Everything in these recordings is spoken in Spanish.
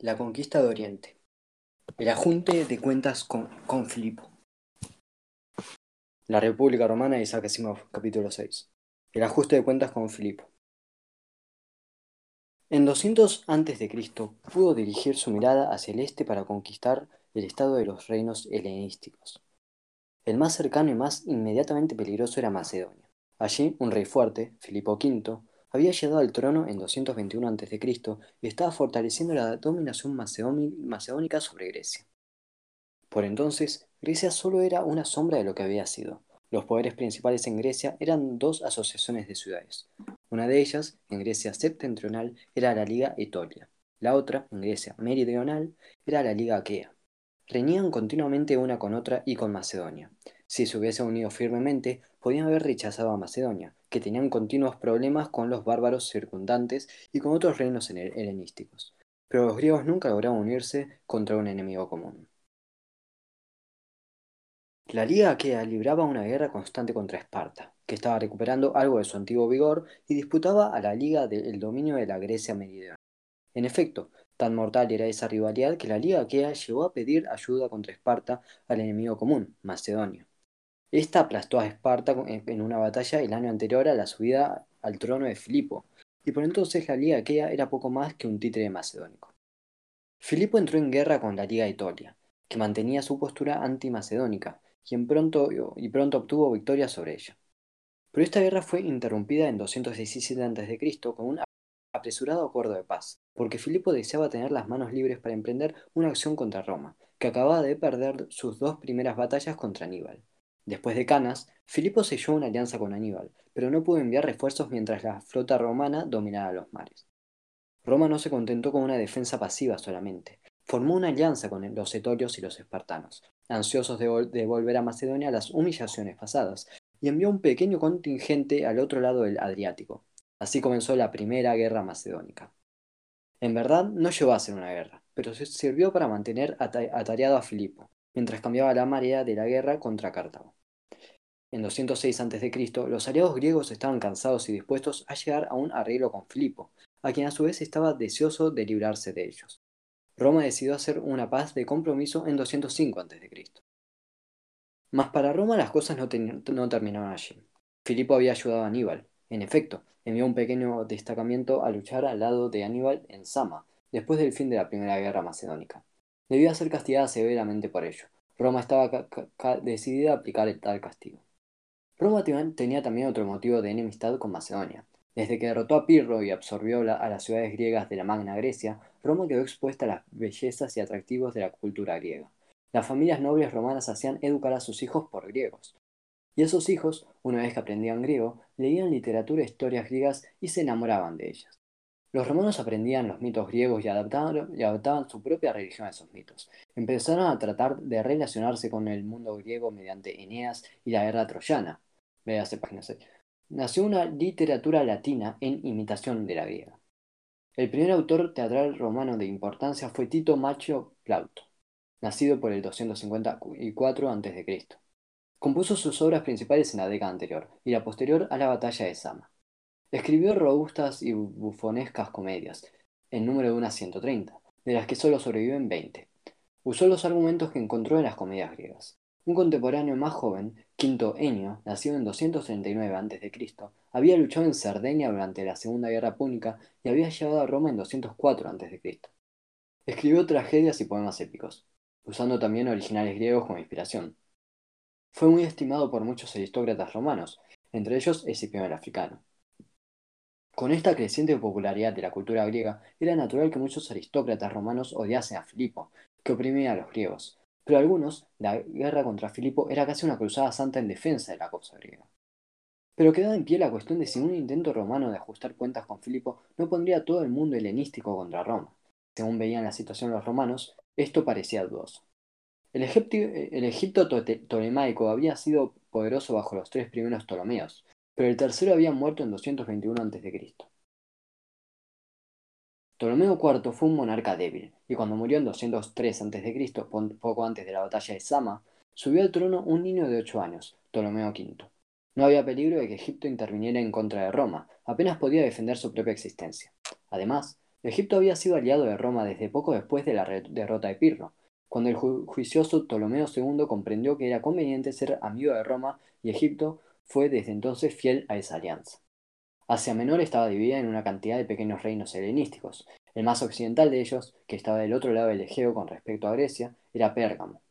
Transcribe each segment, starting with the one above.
La conquista de Oriente. El ajunte de cuentas con, con Filipo. La República Romana de Isaac Asimov, capítulo 6. El ajuste de cuentas con Filipo. En 200 a.C. pudo dirigir su mirada hacia el este para conquistar el estado de los reinos helenísticos. El más cercano y más inmediatamente peligroso era Macedonia. Allí, un rey fuerte, Filipo V, había llegado al trono en 221 a.C. y estaba fortaleciendo la dominación macedónica sobre Grecia. Por entonces, Grecia solo era una sombra de lo que había sido. Los poderes principales en Grecia eran dos asociaciones de ciudades. Una de ellas, en Grecia septentrional, era la Liga Etolia. La otra, en Grecia meridional, era la Liga Aquea. Reñían continuamente una con otra y con Macedonia. Si se hubiese unido firmemente, podían haber rechazado a Macedonia, que tenían continuos problemas con los bárbaros circundantes y con otros reinos helenísticos. Pero los griegos nunca lograron unirse contra un enemigo común. La Liga Aquea libraba una guerra constante contra Esparta, que estaba recuperando algo de su antiguo vigor y disputaba a la Liga del dominio de la Grecia meridional. En efecto, tan mortal era esa rivalidad que la Liga Aquea llegó a pedir ayuda contra Esparta al enemigo común, Macedonia. Esta aplastó a Esparta en una batalla el año anterior a la subida al trono de Filipo, y por entonces la Liga Aquea era poco más que un títere macedónico. Filipo entró en guerra con la Liga Etolia, que mantenía su postura antimacedónica, quien pronto, y pronto obtuvo victoria sobre ella. Pero esta guerra fue interrumpida en 217 a.C. con un apresurado acuerdo de paz, porque Filipo deseaba tener las manos libres para emprender una acción contra Roma, que acababa de perder sus dos primeras batallas contra Aníbal. Después de Canas, Filipo selló una alianza con Aníbal, pero no pudo enviar refuerzos mientras la flota romana dominaba los mares. Roma no se contentó con una defensa pasiva solamente. Formó una alianza con los etolios y los espartanos, ansiosos de, volver a Macedonia las humillaciones pasadas, y envió un pequeño contingente al otro lado del Adriático. Así comenzó la primera guerra macedónica. En verdad no llegó a ser una guerra, pero sirvió para mantener atareado a Filipo, mientras cambiaba la marea de la guerra contra Cartago. En 206 a.C., los aliados griegos estaban cansados y dispuestos a llegar a un arreglo con Filipo, a quien a su vez estaba deseoso de librarse de ellos. Roma decidió hacer una paz de compromiso en 205 a.C. Mas para Roma las cosas no, terminaron allí. Filipo había ayudado a Aníbal. En efecto, envió un pequeño destacamento a luchar al lado de Aníbal en Sama, después del fin de la Primera Guerra Macedónica. Debía ser castigada severamente por ello. Roma estaba decidida a aplicar el tal castigo. Roma tenía también otro motivo de enemistad con Macedonia. Desde que derrotó a Pirro y absorbió a las ciudades griegas de la Magna Grecia, Roma quedó expuesta a las bellezas y atractivos de la cultura griega. Las familias nobles romanas hacían educar a sus hijos por griegos. Y esos hijos, una vez que aprendían griego, leían literatura e historias griegas y se enamoraban de ellas. Los romanos aprendían los mitos griegos y adaptaban, y adaptaban su propia religión a esos mitos. Empezaron a tratar de relacionarse con el mundo griego mediante Eneas y la guerra troyana. Véase página 6. Nació una literatura latina en imitación de la griega. El primer autor teatral romano de importancia fue Tito Macho Plauto, nacido por el 254 a.C. Compuso sus obras principales en la década anterior y la posterior a la batalla de Sama. Escribió robustas y bufonescas comedias, en número de unas 130, de las que solo sobreviven 20. Usó los argumentos que encontró en las comedias griegas. Un contemporáneo más joven, Quinto Enio, nacido en 239 a.C., había luchado en Cerdeña durante la Segunda Guerra Púnica y había llegado a Roma en 204 a.C. Escribió tragedias y poemas épicos, usando también originales griegos como inspiración. Fue muy estimado por muchos aristócratas romanos, entre ellos Escipión el africano. Con esta creciente popularidad de la cultura griega, era natural que muchos aristócratas romanos odiasen a Filipo, que oprimía a los griegos, pero algunos, la guerra contra Filipo era casi una cruzada santa en defensa de la causa griega. Pero quedaba en pie la cuestión de si un intento romano de ajustar cuentas con Filipo no pondría todo el mundo helenístico contra Roma. Según veían la situación los romanos, esto parecía dudoso. El, el Egipto tolemaico había sido poderoso bajo los tres primeros Ptolomeos, pero el tercero había muerto en 221 a.C. Ptolomeo IV fue un monarca débil, y cuando murió en 203 a.C., poco antes de la batalla de Sama, subió al trono un niño de 8 años, Ptolomeo V. No había peligro de que Egipto interviniera en contra de Roma, apenas podía defender su propia existencia. Además, Egipto había sido aliado de Roma desde poco después de la derrota de Pirro, cuando el juicioso Ptolomeo II comprendió que era conveniente ser amigo de Roma y Egipto fue desde entonces fiel a esa alianza. Asia Menor estaba dividida en una cantidad de pequeños reinos helenísticos. El más occidental de ellos, que estaba del otro lado del Egeo con respecto a Grecia, era Pérgamo.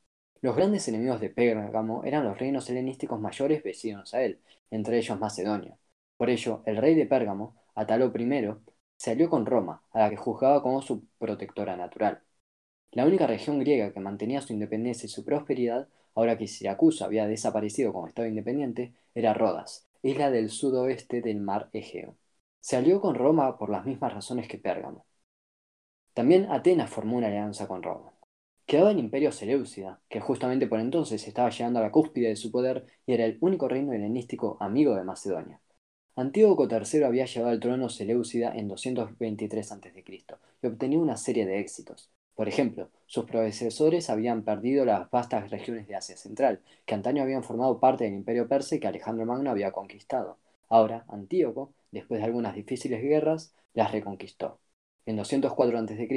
Los grandes enemigos de Pérgamo eran los reinos helenísticos mayores vecinos a él, entre ellos Macedonia. Por ello, el rey de Pérgamo, Atalo I, se alió con Roma, a la que juzgaba como su protectora natural. La única región griega que mantenía su independencia y su prosperidad, ahora que Siracusa había desaparecido como Estado independiente, era Rodas, isla del sudoeste del mar Egeo. Se alió con Roma por las mismas razones que Pérgamo. También Atenas formó una alianza con Roma. Quedaba el imperio Seleucida, que justamente por entonces estaba llegando a la cúspide de su poder y era el único reino helenístico amigo de Macedonia. Antíoco III había llevado al trono Seleucida en 223 a.C. y obtenía una serie de éxitos. Por ejemplo, sus predecesores habían perdido las vastas regiones de Asia Central, que antaño habían formado parte del imperio persa y que Alejandro Magno había conquistado. Ahora, Antíoco, después de algunas difíciles guerras, las reconquistó. En 204 a.C.,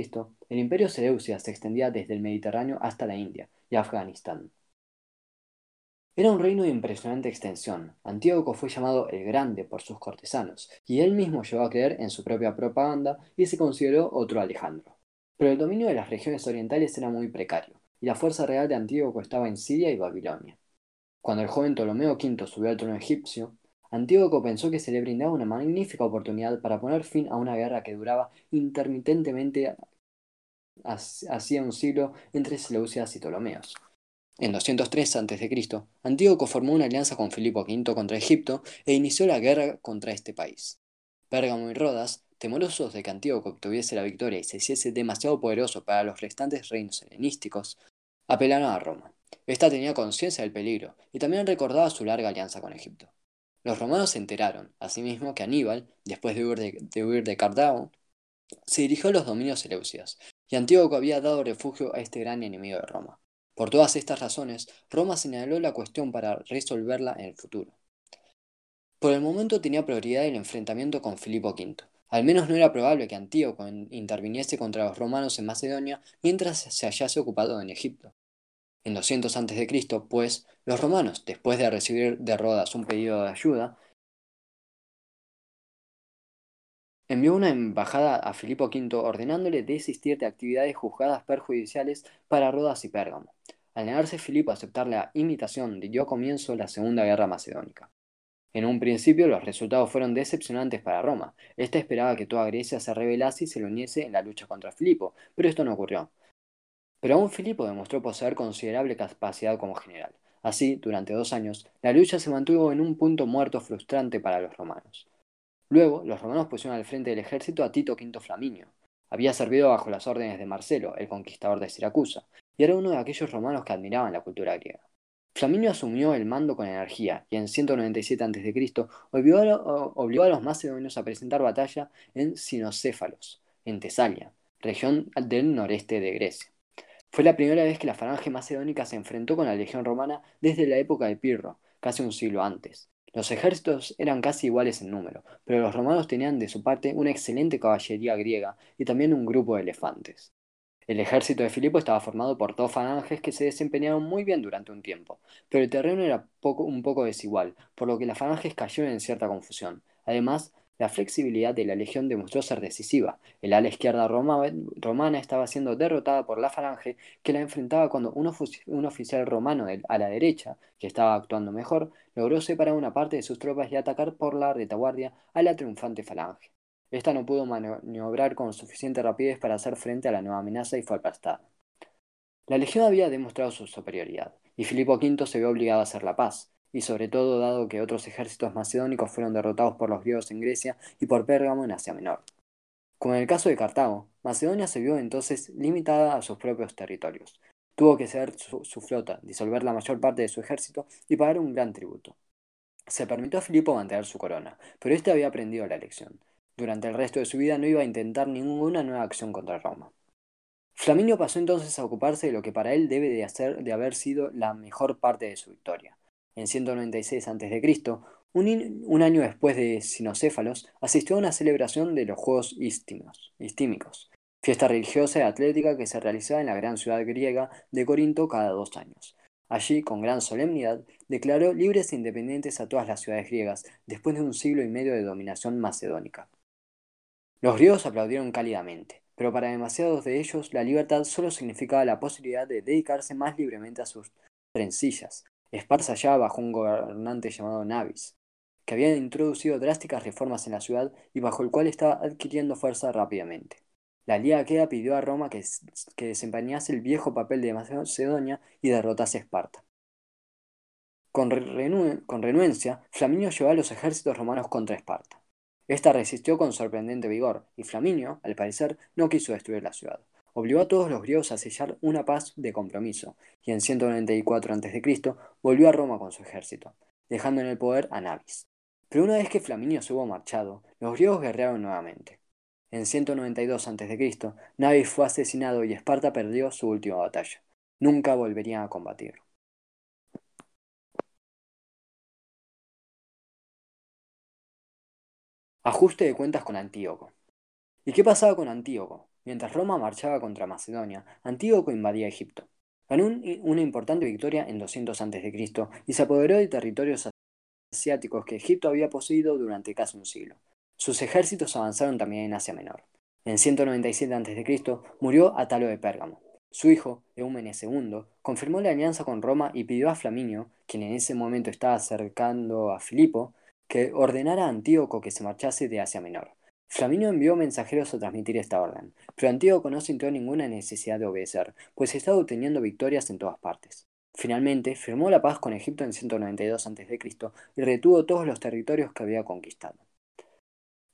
el imperio Seleucida se extendía desde el Mediterráneo hasta la India y Afganistán. Era un reino de impresionante extensión. Antíoco fue llamado el Grande por sus cortesanos, y él mismo llegó a creer en su propia propaganda y se consideró otro Alejandro. Pero el dominio de las regiones orientales era muy precario, y la fuerza real de Antíoco estaba en Siria y Babilonia. Cuando el joven Ptolomeo V subió al trono egipcio, Antíoco pensó que se le brindaba una magnífica oportunidad para poner fin a una guerra que duraba intermitentemente hacía un siglo entre Seleucidas y Ptolomeos. En 203 a.C., Antíoco formó una alianza con Filipo V contra Egipto e inició la guerra contra este país. Pérgamo y Rodas, temerosos de que Antíoco obtuviese la victoria y se hiciese demasiado poderoso para los restantes reinos helenísticos, apelaron a Roma. Esta tenía conciencia del peligro y también recordaba su larga alianza con Egipto. Los romanos se enteraron, asimismo, que Aníbal, después de huir de, Cartago, se dirigió a los dominios seleucidas, y Antíoco había dado refugio a este gran enemigo de Roma. Por todas estas razones, Roma señaló la cuestión para resolverla en el futuro. Por el momento tenía prioridad el enfrentamiento con Filipo V. Al menos no era probable que Antíoco interviniese contra los romanos en Macedonia mientras se hallase ocupado en Egipto. En 200 a.C., pues, los romanos, después de recibir de Rodas un pedido de ayuda, envió una embajada a Filipo V ordenándole desistir de actividades juzgadas perjudiciales para Rodas y Pérgamo. Al negarse Filipo a aceptar la imitación, dio comienzo la Segunda Guerra Macedónica. En un principio los resultados fueron decepcionantes para Roma. Esta esperaba que toda Grecia se rebelase y se lo uniese en la lucha contra Filipo, pero esto no ocurrió. Pero aún Filipo demostró poseer considerable capacidad como general. Así, durante dos años, la lucha se mantuvo en un punto muerto frustrante para los romanos. Luego, los romanos pusieron al frente del ejército a Tito V Flaminio. Había servido bajo las órdenes de Marcelo, el conquistador de Siracusa, y era uno de aquellos romanos que admiraban la cultura griega. Flaminio asumió el mando con energía y en 197 a.C. obligó a los macedonios a presentar batalla en Sinocéfalos, en Tesalia, región del noreste de Grecia. Fue la primera vez que la falange macedónica se enfrentó con la legión romana desde la época de Pirro, casi un siglo antes. Los ejércitos eran casi iguales en número, pero los romanos tenían de su parte una excelente caballería griega y también un grupo de elefantes. El ejército de Filipo estaba formado por dos falanges que se desempeñaron muy bien durante un tiempo, pero el terreno era un poco desigual, por lo que las falanges cayeron en cierta confusión. Además, la flexibilidad de la legión demostró ser decisiva. El ala izquierda romana estaba siendo derrotada por la falange que la enfrentaba cuando un, oficial romano a la derecha, que estaba actuando mejor, logró separar una parte de sus tropas y atacar por la retaguardia a la triunfante falange. Esta no pudo maniobrar con suficiente rapidez para hacer frente a la nueva amenaza y fue aplastada. La legión había demostrado su superioridad, y Filipo V se vio obligado a hacer la paz y sobre todo dado que otros ejércitos macedónicos fueron derrotados por los griegos en Grecia y por Pérgamo en Asia Menor. Como en el caso de Cartago, Macedonia se vio entonces limitada a sus propios territorios. Tuvo que ceder su, flota, disolver la mayor parte de su ejército y pagar un gran tributo. Se permitió a Filipo mantener su corona, pero éste había aprendido la lección. Durante el resto de su vida no iba a intentar ninguna nueva acción contra Roma. Flaminio pasó entonces a ocuparse de lo que para él debe de, hacer, de haber sido la mejor parte de su victoria, en 196 a.C., Un, año después de Sinocéfalos, asistió a una celebración de los Juegos Istímicos, fiesta religiosa y atlética que se realizaba en la gran ciudad griega de Corinto cada dos años. Allí, con gran solemnidad, declaró libres e independientes a todas las ciudades griegas, después de un siglo y medio de dominación macedónica. Los griegos aplaudieron cálidamente, pero para demasiados de ellos la libertad solo significaba la posibilidad de dedicarse más libremente a sus trencillas, esparza ya bajo un gobernante llamado Navis, que había introducido drásticas reformas en la ciudad y bajo el cual estaba adquiriendo fuerza rápidamente. La Liga Aquea pidió a Roma que, desempeñase el viejo papel de Macedonia y derrotase a Esparta. Con, con renuencia, Flaminio llevó a los ejércitos romanos contra Esparta. Esta resistió con sorprendente vigor, y Flaminio, al parecer, no quiso destruir la ciudad. Obligó a todos los griegos a sellar una paz de compromiso, y en 194 a.C. volvió a Roma con su ejército, dejando en el poder a Navis. Pero una vez que Flaminio se hubo marchado, los griegos guerrearon nuevamente. En 192 a.C., Navis fue asesinado y Esparta perdió su última batalla. Nunca volverían a combatir. Ajuste de cuentas con Antíoco. ¿Y qué pasaba con Antíoco? Mientras Roma marchaba contra Macedonia, Antíoco invadía Egipto. Ganó una importante victoria en 200 a.C. y se apoderó de territorios asiáticos que Egipto había poseído durante casi un siglo. Sus ejércitos avanzaron también en Asia Menor. En 197 a.C. murió Atalo de Pérgamo. Su hijo, Eumenes II, confirmó la alianza con Roma y pidió a Flaminio, quien en ese momento estaba acercando a Filipo, que ordenara a Antíoco que se marchase de Asia Menor. Flaminio envió mensajeros a transmitir esta orden, pero Antíoco no sintió ninguna necesidad de obedecer, pues estaba obteniendo victorias en todas partes. Finalmente, firmó la paz con Egipto en 192 a.C. y retuvo todos los territorios que había conquistado.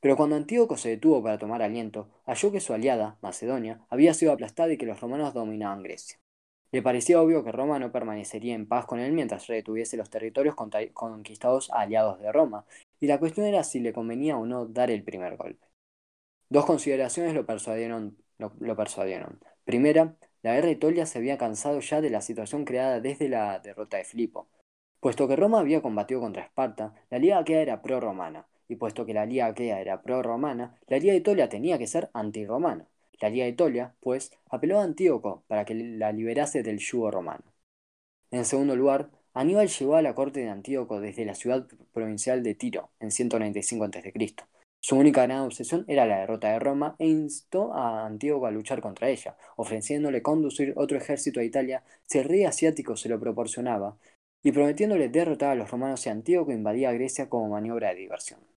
Pero cuando Antíoco se detuvo para tomar aliento, halló que su aliada, Macedonia, había sido aplastada y que los romanos dominaban Grecia. Le parecía obvio que Roma no permanecería en paz con él mientras retuviese los territorios conquistados aliados de Roma, y la cuestión era si le convenía o no dar el primer golpe. Dos consideraciones lo persuadieron. Lo, persuadieron. Primera, la guerra de Itolia se había cansado ya de la situación creada desde la derrota de Filipo. Puesto que Roma había combatido contra Esparta, la Liga Aquea era pro-romana, y puesto que la Liga Aquea era pro-romana, la Liga de Itolia tenía que ser anti-romana. La Liga de Itolia, pues, apeló a Antíoco para que la liberase del yugo romano. En segundo lugar, Aníbal llegó a la corte de Antíoco desde la ciudad provincial de Tiro, en 195 a.C. Su única gran obsesión era la derrota de Roma e instó a Antíoco a luchar contra ella, ofreciéndole conducir otro ejército a Italia si el rey asiático se lo proporcionaba, y prometiéndole derrotar a los romanos si Antíoco invadía Grecia como maniobra de diversión.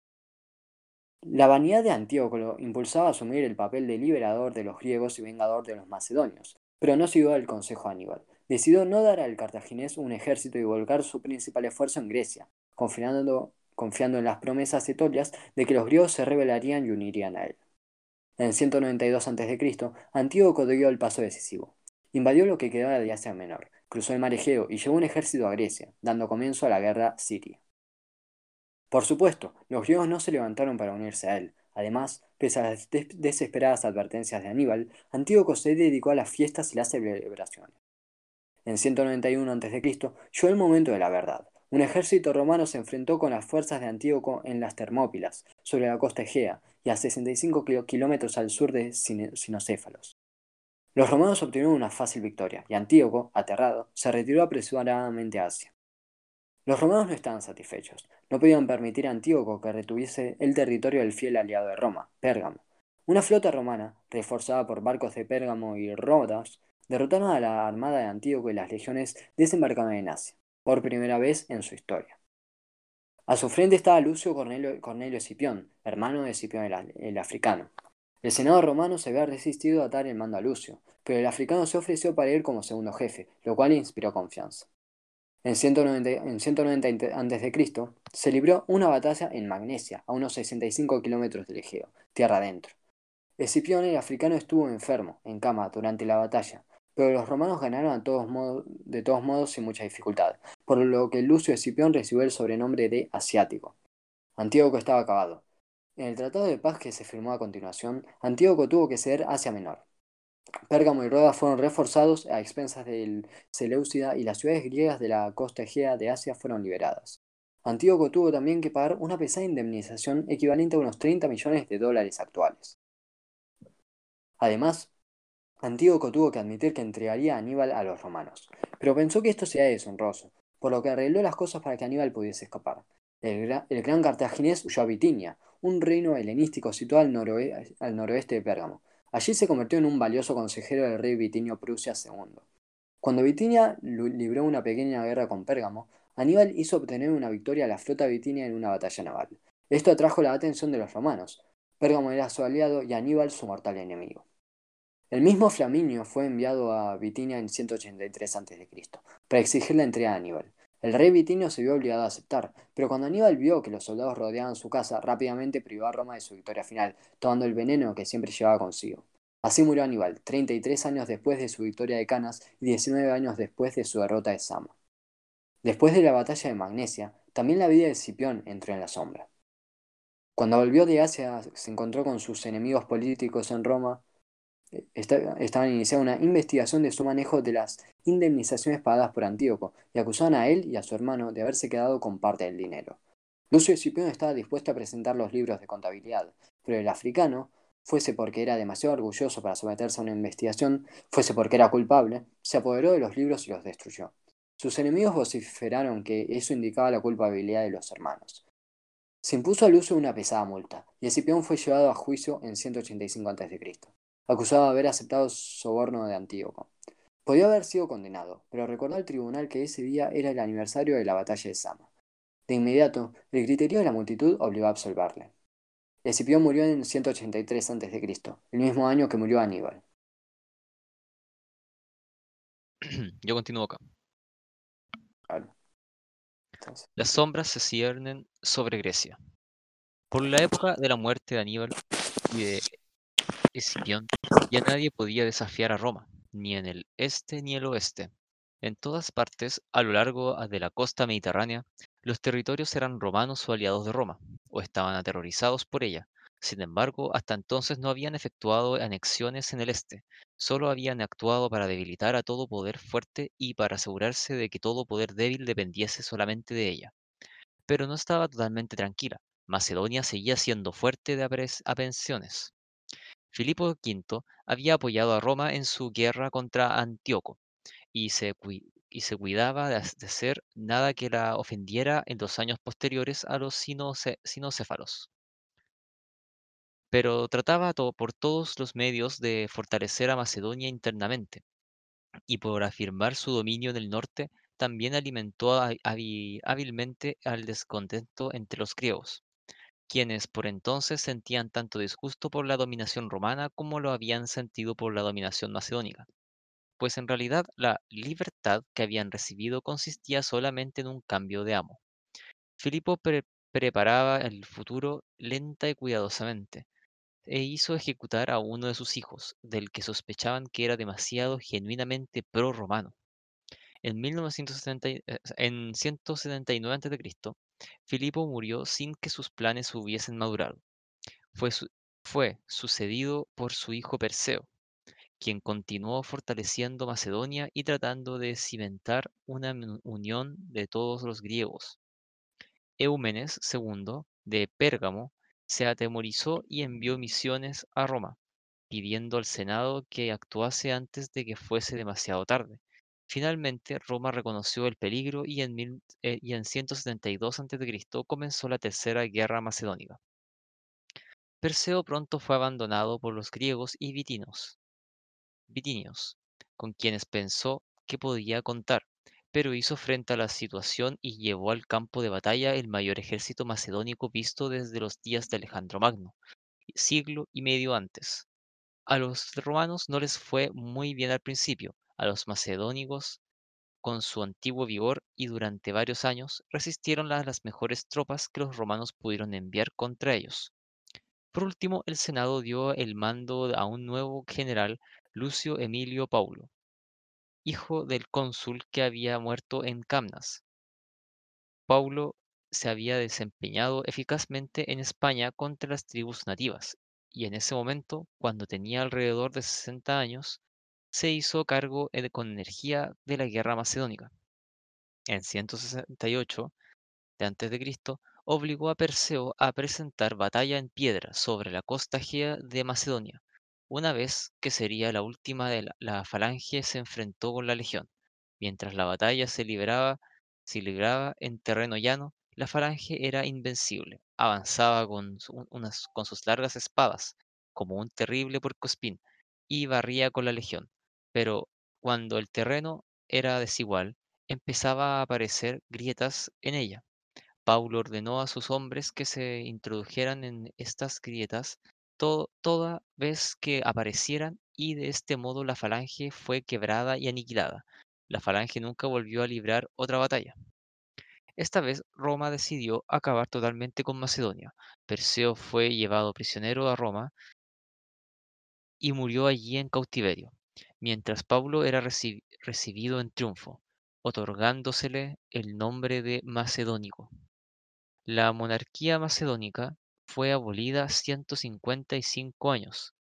La vanidad de Antíoco lo impulsaba a asumir el papel de liberador de los griegos y vengador de los macedonios, pero no siguió el consejo de Aníbal. Decidió no dar al cartaginés un ejército y volcar su principal esfuerzo en Grecia, confiando, confiando en las promesas etolias de que los griegos se rebelarían y unirían a él. En 192 a.C., Antíoco dio el paso decisivo. Invadió lo que quedaba de Asia Menor, cruzó el mar Egeo y llevó un ejército a Grecia, dando comienzo a la guerra siria. Por supuesto, los griegos no se levantaron para unirse a él. Además, pese a las desesperadas advertencias de Aníbal, Antíoco se dedicó a las fiestas y las celebraciones. En 191 a.C. llegó el momento de la verdad. Un ejército romano se enfrentó con las fuerzas de Antíoco en las Termópilas, sobre la costa Egea, y a 65 kilómetros al sur de Sinocéfalos. Los romanos obtuvieron una fácil victoria, y Antíoco, aterrado, se retiró apresuradamente a Asia. Los romanos no estaban satisfechos. No podían permitir a Antíoco que retuviese el territorio del fiel aliado de Roma, Pérgamo. Una flota romana, reforzada por barcos de Pérgamo y Rodas, derrotaron a la armada de Antíoco y las legiones desembarcaron en Asia, por primera vez en su historia. A su frente estaba Lucio Cornelio, Cornelio hermano de Escipión el, africano. El senado romano se había resistido a dar el mando a Lucio, pero el africano se ofreció para ir como segundo jefe, lo cual inspiró confianza. En 190, a.C. se libró una batalla en Magnesia, a unos 65 kilómetros del Egeo, tierra adentro. Escipión el africano estuvo enfermo, en cama, durante la batalla, pero los romanos ganaron de todos modos sin mucha dificultad, por lo que Lucio Escipión recibió el sobrenombre de Asiático. Antíoco estaba acabado. En el tratado de paz que se firmó a continuación, Antíoco tuvo que ceder Asia Menor. Pérgamo y Rodas fueron reforzados a expensas del Seleucida y las ciudades griegas de la costa egea de Asia fueron liberadas. Antíoco tuvo también que pagar una pesada indemnización equivalente a unos 30 millones de dólares actuales. Además, Antíoco tuvo que admitir que entregaría a Aníbal a los romanos, pero pensó que esto sería deshonroso, por lo que arregló las cosas para que Aníbal pudiese escapar. El, gran cartaginés huyó a Bitinia, un reino helenístico situado al, al noroeste de Pérgamo. Allí se convirtió en un valioso consejero del rey Bitinio Prusia II. Cuando Bitinia libró una pequeña guerra con Pérgamo, Aníbal hizo obtener una victoria a la flota bitinia en una batalla naval. Esto atrajo la atención de los romanos. Pérgamo era su aliado y Aníbal su mortal enemigo. El mismo Flaminio fue enviado a Bitinia en 183 a.C. para exigir la entrega de Aníbal. El rey Bitinio se vio obligado a aceptar, pero cuando Aníbal vio que los soldados rodeaban su casa, rápidamente privó a Roma de su victoria final, tomando el veneno que siempre llevaba consigo. Así murió Aníbal, 33 años después de su victoria de Canas y 19 años después de su derrota de Sama. Después de la batalla de Magnesia, también la vida de Escipión entró en la sombra. Cuando volvió de Asia, se encontró con sus enemigos políticos en Roma estaban iniciando una investigación de su manejo de las indemnizaciones pagadas por Antíoco y acusaban a él y a su hermano de haberse quedado con parte del dinero. Lucio Escipión estaba dispuesto a presentar los libros de contabilidad, pero el africano, fuese porque era demasiado orgulloso para someterse a una investigación, fuese porque era culpable, se apoderó de los libros y los destruyó. Sus enemigos vociferaron que eso indicaba la culpabilidad de los hermanos. Se impuso a Lucio una pesada multa, y Escipión fue llevado a juicio en 185 a.C acusado de haber aceptado soborno de Antíoco. Podía haber sido condenado, pero recordó al tribunal que ese día era el aniversario de la batalla de Sama. De inmediato, el criterio de la multitud obligó a absolverle. Escipión murió en 183 a.C., el mismo año que murió Aníbal. Yo continúo acá. Las sombras se ciernen sobre Grecia. Por la época de la muerte de Aníbal y de Escipión, ya nadie podía desafiar a Roma, ni en el este ni el oeste. En todas partes, a lo largo de la costa mediterránea, los territorios eran romanos o aliados de Roma, o estaban aterrorizados por ella. Sin embargo, hasta entonces no habían efectuado anexiones en el este, solo habían actuado para debilitar a todo poder fuerte y para asegurarse de que todo poder débil dependiese solamente de ella. Pero no estaba totalmente tranquila. Macedonia seguía siendo fuerte de aprehensiones. Filipo V había apoyado a Roma en su guerra contra Antíoco y se, cuidaba de, hacer nada que la ofendiera en los años posteriores a los sinocéfalos. Pero trataba por todos los medios de fortalecer a Macedonia internamente, y por afirmar su dominio en el norte, también alimentó hábilmente al descontento entre los griegos quienes por entonces sentían tanto disgusto por la dominación romana como lo habían sentido por la dominación macedónica, pues en realidad la libertad que habían recibido consistía solamente en un cambio de amo. Filipo preparaba el futuro lenta y cuidadosamente, e hizo ejecutar a uno de sus hijos, del que sospechaban que era demasiado genuinamente pro-romano. En, 1970, eh, en 179 a.C., Filipo murió sin que sus planes hubiesen madurado. Fue, sucedido por su hijo Perseo, quien continuó fortaleciendo Macedonia y tratando de cimentar una unión de todos los griegos. Eumenes II de Pérgamo se atemorizó y envió misiones a Roma, pidiendo al Senado que actuase antes de que fuese demasiado tarde. Finalmente, Roma reconoció el peligro y en, 172 a.C. comenzó la Tercera Guerra Macedónica. Perseo pronto fue abandonado por los griegos y vitinios, con quienes pensó que podía contar, pero hizo frente a la situación y llevó al campo de batalla el mayor ejército macedónico visto desde los días de Alejandro Magno, siglo y medio antes. A los romanos no les fue muy bien al principio, a los macedónicos con su antiguo vigor y durante varios años resistieron las, mejores tropas que los romanos pudieron enviar contra ellos. Por último, el Senado dio el mando a un nuevo general, Lucio Emilio Paulo, hijo del cónsul que había muerto en Camnas. Paulo se había desempeñado eficazmente en España contra las tribus nativas, y en ese momento, cuando tenía alrededor de 60 años, se hizo cargo con energía de la guerra macedónica. En 168 de Cristo, obligó a Perseo a presentar batalla en piedra sobre la costa egea de Macedonia. Una vez que sería la última de la, la falange se enfrentó con la legión. Mientras la batalla se libraba, se libraba en terreno llano, la falange era invencible. Avanzaba con, con sus largas espadas, como un terrible puercoespín, y barría con la legión. Pero cuando el terreno era desigual, empezaba a aparecer grietas en ella. Paulo ordenó a sus hombres que se introdujeran en estas grietas to- toda vez que aparecieran y de este modo la falange fue quebrada y aniquilada. La falange nunca volvió a librar otra batalla. Esta vez Roma decidió acabar totalmente con Macedonia. Perseo fue llevado prisionero a Roma y murió allí en cautiverio, mientras Pablo era reci- recibido en triunfo, otorgándosele el nombre de Macedónico. La monarquía macedónica fue abolida 155 años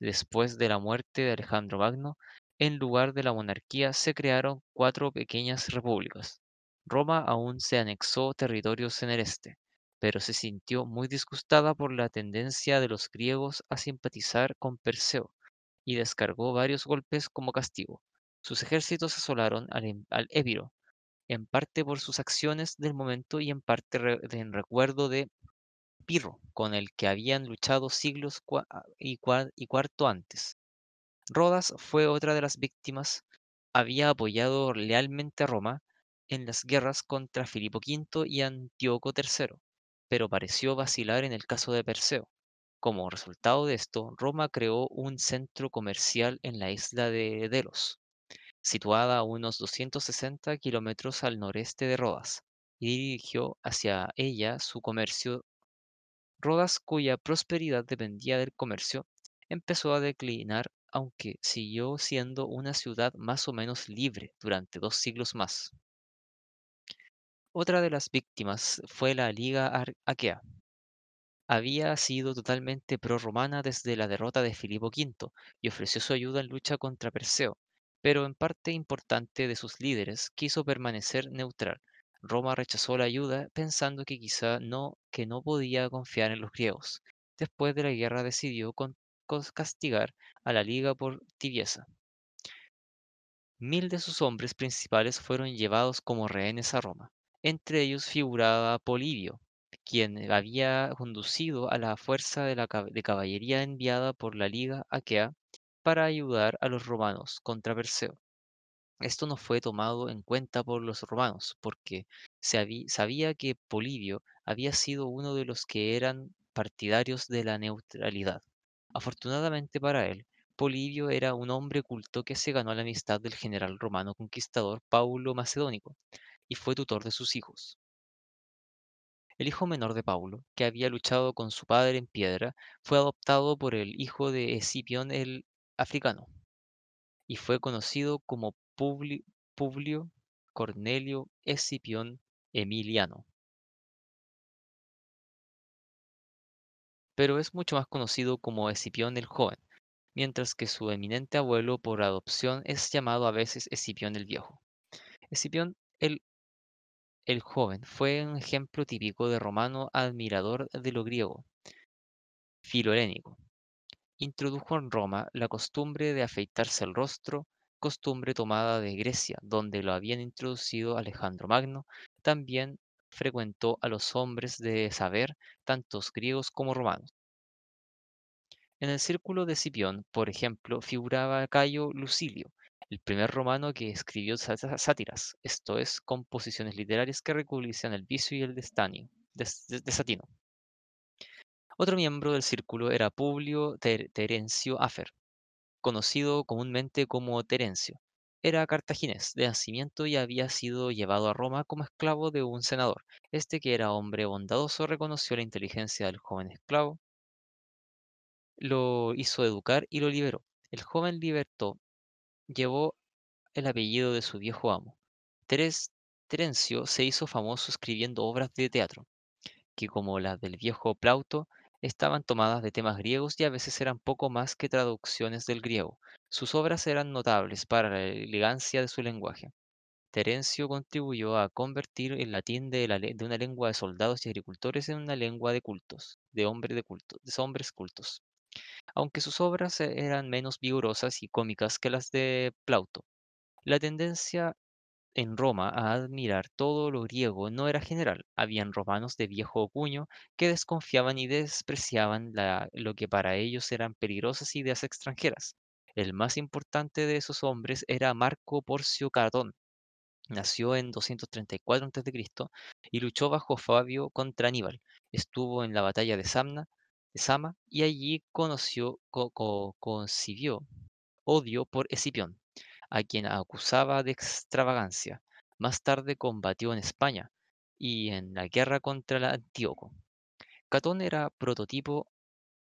después de la muerte de Alejandro Magno. En lugar de la monarquía se crearon cuatro pequeñas repúblicas. Roma aún se anexó territorios en el este, pero se sintió muy disgustada por la tendencia de los griegos a simpatizar con Perseo y descargó varios golpes como castigo. Sus ejércitos asolaron al, em- al en parte por sus acciones del momento y en parte en recuerdo de Pirro, con el que habían luchado siglos cua- a- y, y cuarto antes. Rodas fue otra de las víctimas. Había apoyado lealmente a Roma en las guerras contra Filipo V y Antíoco III, pero pareció vacilar en el caso de Perseo. Como resultado de esto, Roma creó un centro comercial en la isla de Delos, situada a unos 260 kilómetros al noreste de Rodas, y dirigió hacia ella su comercio. Rodas, cuya prosperidad dependía del comercio, empezó a declinar, aunque siguió siendo una ciudad más o menos libre durante dos siglos más. Otra de las víctimas fue la Liga Aquea. Había sido totalmente prorromana desde la derrota de Filipo V y ofreció su ayuda en lucha contra Perseo, pero en parte importante de sus líderes quiso permanecer neutral. Roma rechazó la ayuda pensando que quizá no, que no podía confiar en los griegos. Después de la guerra decidió castigar a la liga por tibieza. Mil de sus hombres principales fueron llevados como rehenes a Roma. Entre ellos figuraba Polibio, quien había conducido a la fuerza de, la de caballería enviada por la Liga Aquea para ayudar a los romanos contra Perseo. Esto no fue tomado en cuenta por los romanos, porque se sabía que Polibio había sido uno de los que eran partidarios de la neutralidad. Afortunadamente para él, Polibio era un hombre culto que se ganó la amistad del general romano conquistador Paulo Macedónico y fue tutor de sus hijos. El hijo menor de Paulo, que había luchado con su padre en piedra, fue adoptado por el hijo de Escipión el africano y fue conocido como Publi- Publio Cornelio Escipión Emiliano, pero es mucho más conocido como Escipión el Joven, mientras que su eminente abuelo por adopción es llamado a veces Escipión el Viejo. Escipión el, el Joven fue un ejemplo típico de romano admirador de lo griego, filolénico. Introdujo en Roma la costumbre de afeitarse el rostro, costumbre tomada de Grecia, donde lo habían introducido Alejandro Magno. También frecuentó a los hombres de saber, tantos griegos como romanos. En el círculo de Escipión, por ejemplo, figuraba Cayo Lucilio, el primer romano que escribió sá- sátiras, esto es, composiciones literarias que recubrían el vicio y el destanio- des- des- desatino. Otro miembro del círculo era Publio Ter- Terencio Afer, conocido comúnmente como Terencio. Era cartaginés de nacimiento y había sido llevado a Roma como esclavo de un senador. Este, que era hombre bondadoso, reconoció la inteligencia del joven esclavo, lo hizo educar y lo liberó. El joven libertó llevó el apellido de su viejo amo. Terencio se hizo famoso escribiendo obras de teatro, que como las del viejo Plauto, estaban tomadas de temas griegos y a veces eran poco más que traducciones del griego. Sus obras eran notables para la elegancia de su lenguaje. Terencio contribuyó a convertir el latín de, una lengua de soldados y agricultores en una lengua de cultos, de hombres de culto, de hombres cultos, aunque sus obras eh, eran menos vigorosas y cómicas que las de Plauto. La tendencia en Roma a admirar todo lo griego no era general. Habían romanos de viejo cuño que desconfiaban y despreciaban lo que para ellos eran peligrosas ideas extranjeras. El más importante de esos hombres era Marco Porcio Catón. Nació en 234 a.C. y luchó bajo Fabio contra Aníbal. Estuvo en la batalla de Samna, Sama y allí conoció, co- co- concibió odio por Escipión, a quien acusaba de extravagancia. Más tarde combatió en España y en la guerra contra la Antíoco. Catón era prototipo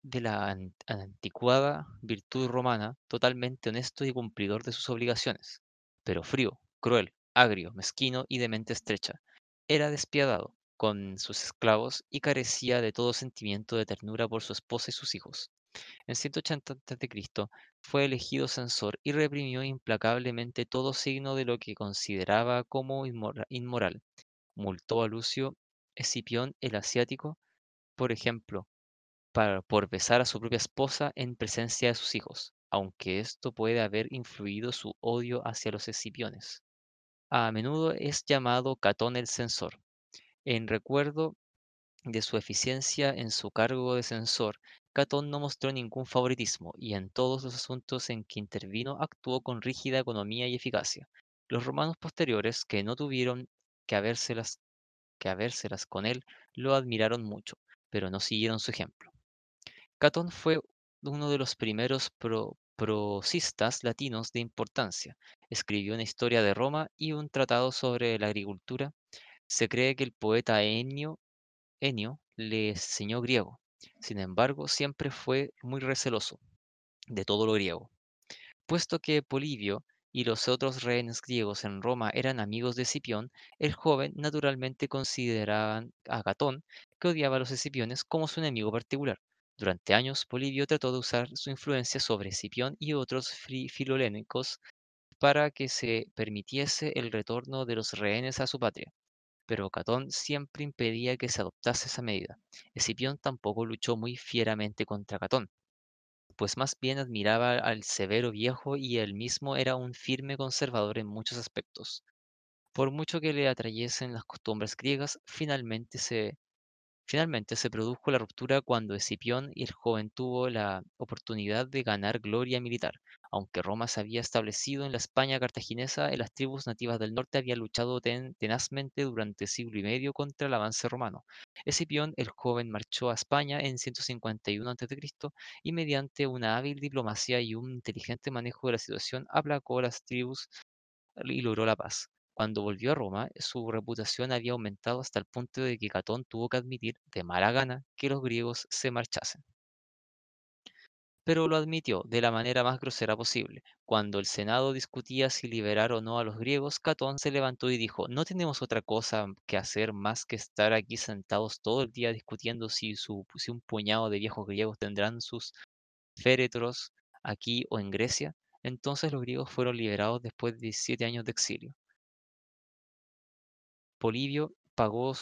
de la an- anticuada virtud romana, totalmente honesto y cumplidor de sus obligaciones, pero frío, cruel, agrio, mezquino y de mente estrecha. Era despiadado con sus esclavos y carecía de todo sentimiento de ternura por su esposa y sus hijos. En 180 a.C. fue elegido censor y reprimió implacablemente todo signo de lo que consideraba como inmora- inmoral. Multó a Lucio Escipión el Asiático, por ejemplo, para- por besar a su propia esposa en presencia de sus hijos, aunque esto puede haber influido su odio hacia los escipiones. A menudo es llamado Catón el censor, en recuerdo de su eficiencia en su cargo de censor, Catón no mostró ningún favoritismo y en todos los asuntos en que intervino actuó con rígida economía y eficacia. Los romanos posteriores, que no tuvieron que habérselas, que habérselas con él, lo admiraron mucho, pero no siguieron su ejemplo. Catón fue uno de los primeros pro- prosistas latinos de importancia. Escribió una historia de Roma y un tratado sobre la agricultura. Se cree que el poeta Ennio le enseñó griego. Sin embargo, siempre fue muy receloso de todo lo griego. Puesto que Polibio y los otros rehenes griegos en Roma eran amigos de Escipión, el joven naturalmente consideraban a Catón, que odiaba a los escipiones, como su enemigo particular. Durante años, Polibio trató de usar su influencia sobre Escipión y otros filolénicos para que se permitiese el retorno de los rehenes a su patria pero Catón siempre impedía que se adoptase esa medida. Escipión tampoco luchó muy fieramente contra Catón, pues más bien admiraba al severo viejo y él mismo era un firme conservador en muchos aspectos. Por mucho que le atrayesen las costumbres griegas, finalmente se Finalmente se produjo la ruptura cuando Escipión y el joven tuvo la oportunidad de ganar gloria militar. Aunque Roma se había establecido en la España cartaginesa, las tribus nativas del norte habían luchado ten- tenazmente durante siglo y medio contra el avance romano. Escipión el joven marchó a España en 151 a.C. y mediante una hábil diplomacia y un inteligente manejo de la situación aplacó las tribus y logró la paz. Cuando volvió a Roma, su reputación había aumentado hasta el punto de que Catón tuvo que admitir de mala gana que los griegos se marchasen. Pero lo admitió de la manera más grosera posible. Cuando el Senado discutía si liberar o no a los griegos, Catón se levantó y dijo, no tenemos otra cosa que hacer más que estar aquí sentados todo el día discutiendo si, un puñado de viejos griegos tendrán sus féretros aquí o en Grecia. Entonces los griegos fueron liberados después de 17 años de exilio. Polibio pagó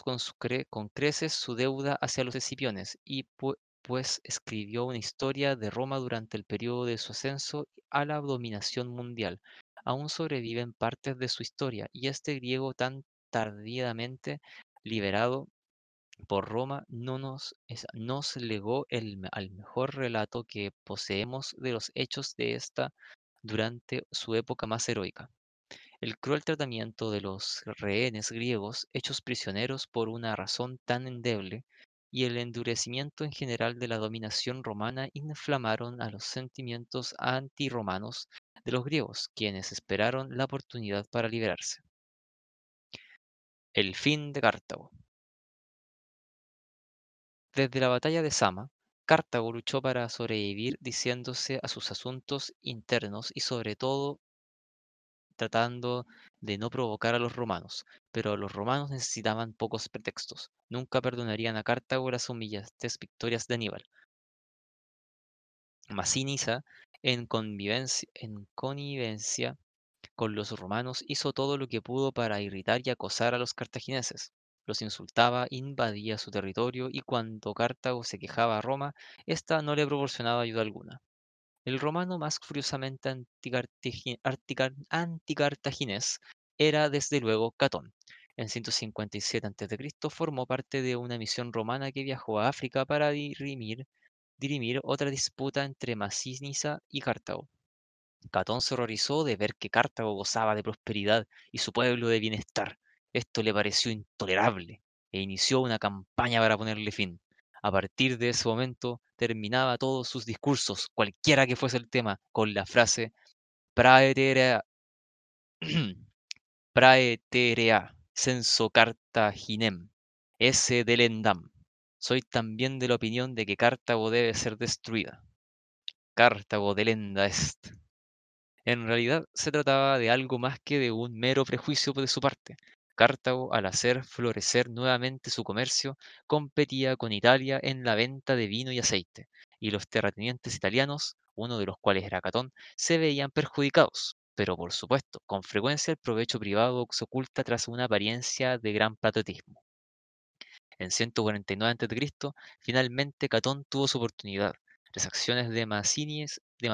con, creces su deuda hacia los escipiones y pu- pues escribió una historia de Roma durante el periodo de su ascenso a la dominación mundial. Aún sobreviven partes de su historia y este griego tan tardíamente liberado por Roma no nos, nos legó el, al mejor relato que poseemos de los hechos de esta durante su época más heroica. El cruel tratamiento de los rehenes griegos hechos prisioneros por una razón tan endeble y el endurecimiento en general de la dominación romana inflamaron a los sentimientos antirromanos de los griegos, quienes esperaron la oportunidad para liberarse. El fin de Cartago. Desde la batalla de Sama, Cartago luchó para sobrevivir diciéndose a sus asuntos internos y sobre todo tratando de no provocar a los romanos, pero los romanos necesitaban pocos pretextos. Nunca perdonarían a Cartago las humillantes victorias de Aníbal. Masinisa, en convivencia, en connivencia con los romanos hizo todo lo que pudo para irritar y acosar a los cartagineses. Los insultaba, invadía su territorio y cuando Cartago se quejaba a Roma, ésta no le proporcionaba ayuda alguna. El romano más articar- anticartaginés era desde luego Catón. En 157 a.C. formó parte de una misión romana que viajó a África para dirimir, dirimir otra disputa entre Masinisa y Cartago. Catón se horrorizó de ver que Cartago gozaba de prosperidad y su pueblo de bienestar. Esto le pareció intolerable e inició una campaña para ponerle fin. A partir de ese momento terminaba todos sus discursos, cualquiera que fuese el tema, con la frase Praeterea, Praeterea senso Cartaginem, esse delendam. Soy también de la opinión de que Cartago debe ser destruida. Cartago delenda est. En realidad se trataba de algo más que de un mero prejuicio de su parte. Cartago, al hacer florecer nuevamente su comercio, competía con Italia en la venta de vino y aceite, y los terratenientes italianos, uno de los cuales era Catón, se veían perjudicados. Pero por supuesto, con frecuencia el provecho privado se oculta tras una apariencia de gran patriotismo. En 149 a.C., finalmente Catón tuvo su oportunidad. Las acciones de, Masinies- de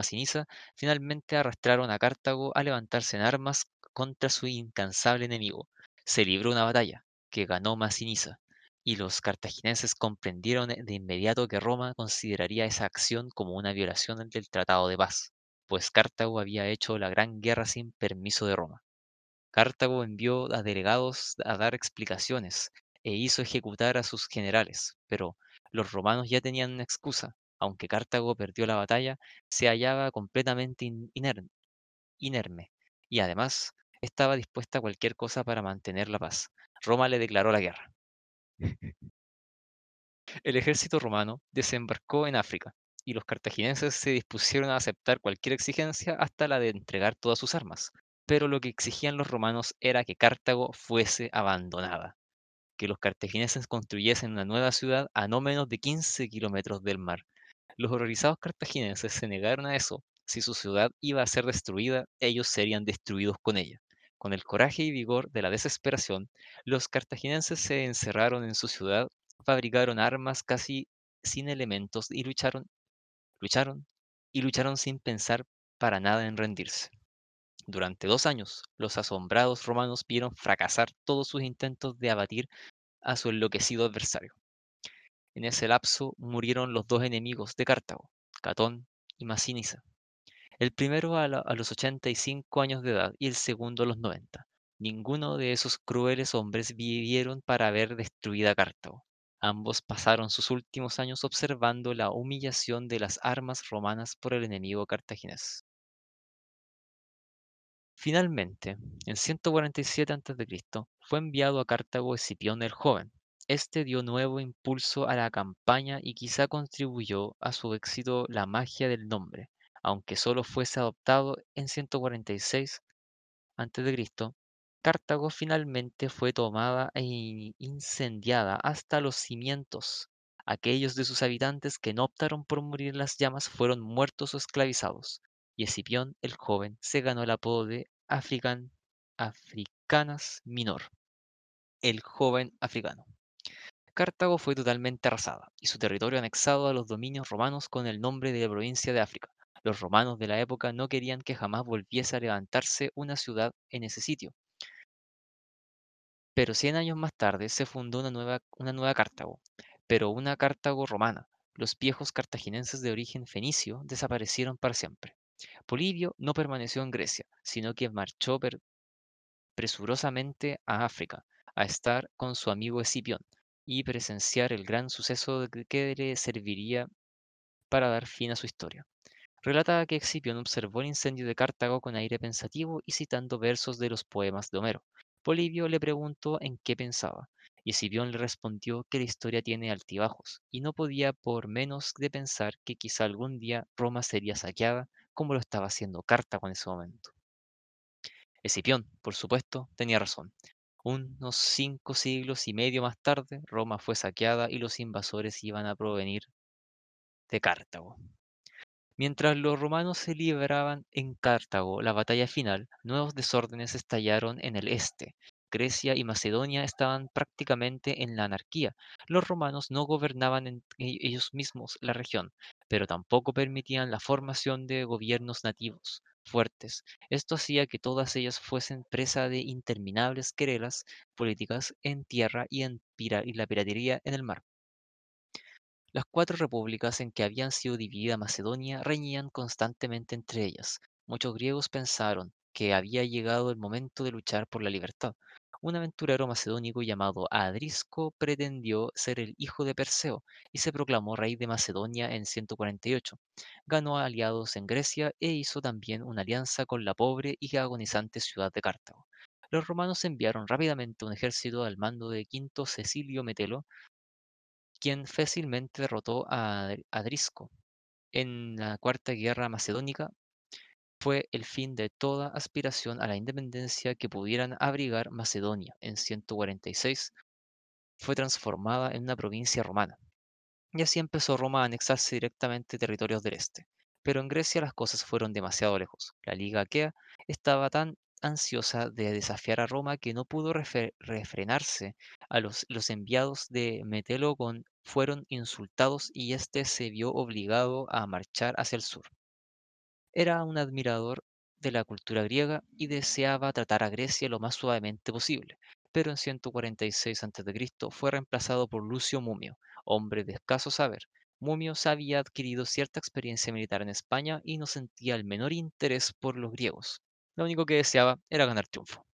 finalmente arrastraron a Cartago a levantarse en armas contra su incansable enemigo. Se libró una batalla, que ganó Masinisa, y los cartagineses comprendieron de inmediato que Roma consideraría esa acción como una violación del Tratado de Paz, pues Cartago había hecho la gran guerra sin permiso de Roma. Cartago envió a delegados a dar explicaciones e hizo ejecutar a sus generales, pero los romanos ya tenían una excusa. Aunque Cartago perdió la batalla, se hallaba completamente in- iner- inerme y además estaba dispuesta a cualquier cosa para mantener la paz. Roma le declaró la guerra. El ejército romano desembarcó en África y los cartagineses se dispusieron a aceptar cualquier exigencia hasta la de entregar todas sus armas. Pero lo que exigían los romanos era que Cartago fuese abandonada, que los cartagineses construyesen una nueva ciudad a no menos de 15 kilómetros del mar. Los horrorizados cartagineses se negaron a eso. Si su ciudad iba a ser destruida, ellos serían destruidos con ella. Con el coraje y vigor de la desesperación, los cartagineses se encerraron en su ciudad, fabricaron armas casi sin elementos y lucharon, lucharon y lucharon sin pensar para nada en rendirse. Durante dos años, los asombrados romanos vieron fracasar todos sus intentos de abatir a su enloquecido adversario. En ese lapso murieron los dos enemigos de Cartago, Catón y Masinisa. El primero a, la- a los 85 años de edad y el segundo a los 90. Ninguno de esos crueles hombres vivieron para ver destruida Cartago. Ambos pasaron sus últimos años observando la humillación de las armas romanas por el enemigo cartaginés. Finalmente, en 147 a.C., fue enviado a Cartago Escipión el Joven. Este dio nuevo impulso a la campaña y quizá contribuyó a su éxito la magia del nombre, aunque solo fuese adoptado en 146 a.C. Cartago finalmente fue tomada e in- incendiada hasta los cimientos. Aquellos de sus habitantes que no optaron por morir en las llamas fueron muertos o esclavizados, y Escipión el joven se ganó el apodo de African, Africanas Minor, el joven africano. Cartago fue totalmente arrasada y su territorio anexado a los dominios romanos con el nombre de provincia de África. Los romanos de la época no querían que jamás volviese a levantarse una ciudad en ese sitio. Pero 100 años más tarde se fundó una nueva, Cartago, pero una Cartago romana. Los viejos cartaginenses de origen fenicio desaparecieron para siempre. Polibio no permaneció en Grecia, sino que marchó presurosamente a África, a estar con su amigo Escipión y presenciar el gran suceso que le serviría para dar fin a su historia. Relata que Escipión observó el incendio de Cartago con aire pensativo y citando versos de los poemas de Homero. Polibio le preguntó en qué pensaba, y Escipión le respondió que la historia tiene altibajos, y no podía por menos de pensar que quizá algún día Roma sería saqueada como lo estaba haciendo Cartago en ese momento. Escipión, por supuesto, tenía razón. Unos cinco siglos y medio más tarde, Roma fue saqueada y los invasores iban a provenir de Cartago. Mientras los romanos se libraban en Cartago la batalla final, nuevos desórdenes estallaron en el este. Grecia y Macedonia estaban prácticamente en la anarquía. Los romanos no gobernaban en e- ellos mismos la región, pero tampoco permitían la formación de gobiernos nativos fuertes. Esto hacía que todas ellas fuesen presa de interminables querelas políticas en tierra y, en y la piratería en el mar. Las cuatro repúblicas en que habían sido dividida Macedonia reñían constantemente entre ellas. Muchos griegos pensaron que había llegado el momento de luchar por la libertad. Un aventurero macedónico llamado Adrisco pretendió ser el hijo de Perseo y se proclamó rey de Macedonia en 148. Ganó aliados en Grecia e hizo también una alianza con la pobre y agonizante ciudad de Cartago. Los romanos enviaron rápidamente un ejército al mando de Quinto Cecilio Metelo quien fácilmente derrotó a Adrisco. En la Cuarta Guerra Macedónica fue el fin de toda aspiración a la independencia que pudieran abrigar Macedonia. En 146 fue transformada en una provincia romana. Y así empezó Roma a anexarse directamente territorios del este. Pero en Grecia las cosas fueron demasiado lejos. La Liga Aquea estaba tan ansiosa de desafiar a Roma que no pudo refrenarse. A los, los enviados de Metelo con- fueron insultados y éste se vio obligado a marchar hacia el sur. Era un admirador de la cultura griega y deseaba tratar a Grecia lo más suavemente posible, pero en 146 a.C. fue reemplazado por Lucio Mumio, hombre de escaso saber. Mumio había adquirido cierta experiencia militar en España y no sentía el menor interés por los griegos. Lo único que deseaba era ganar triunfo.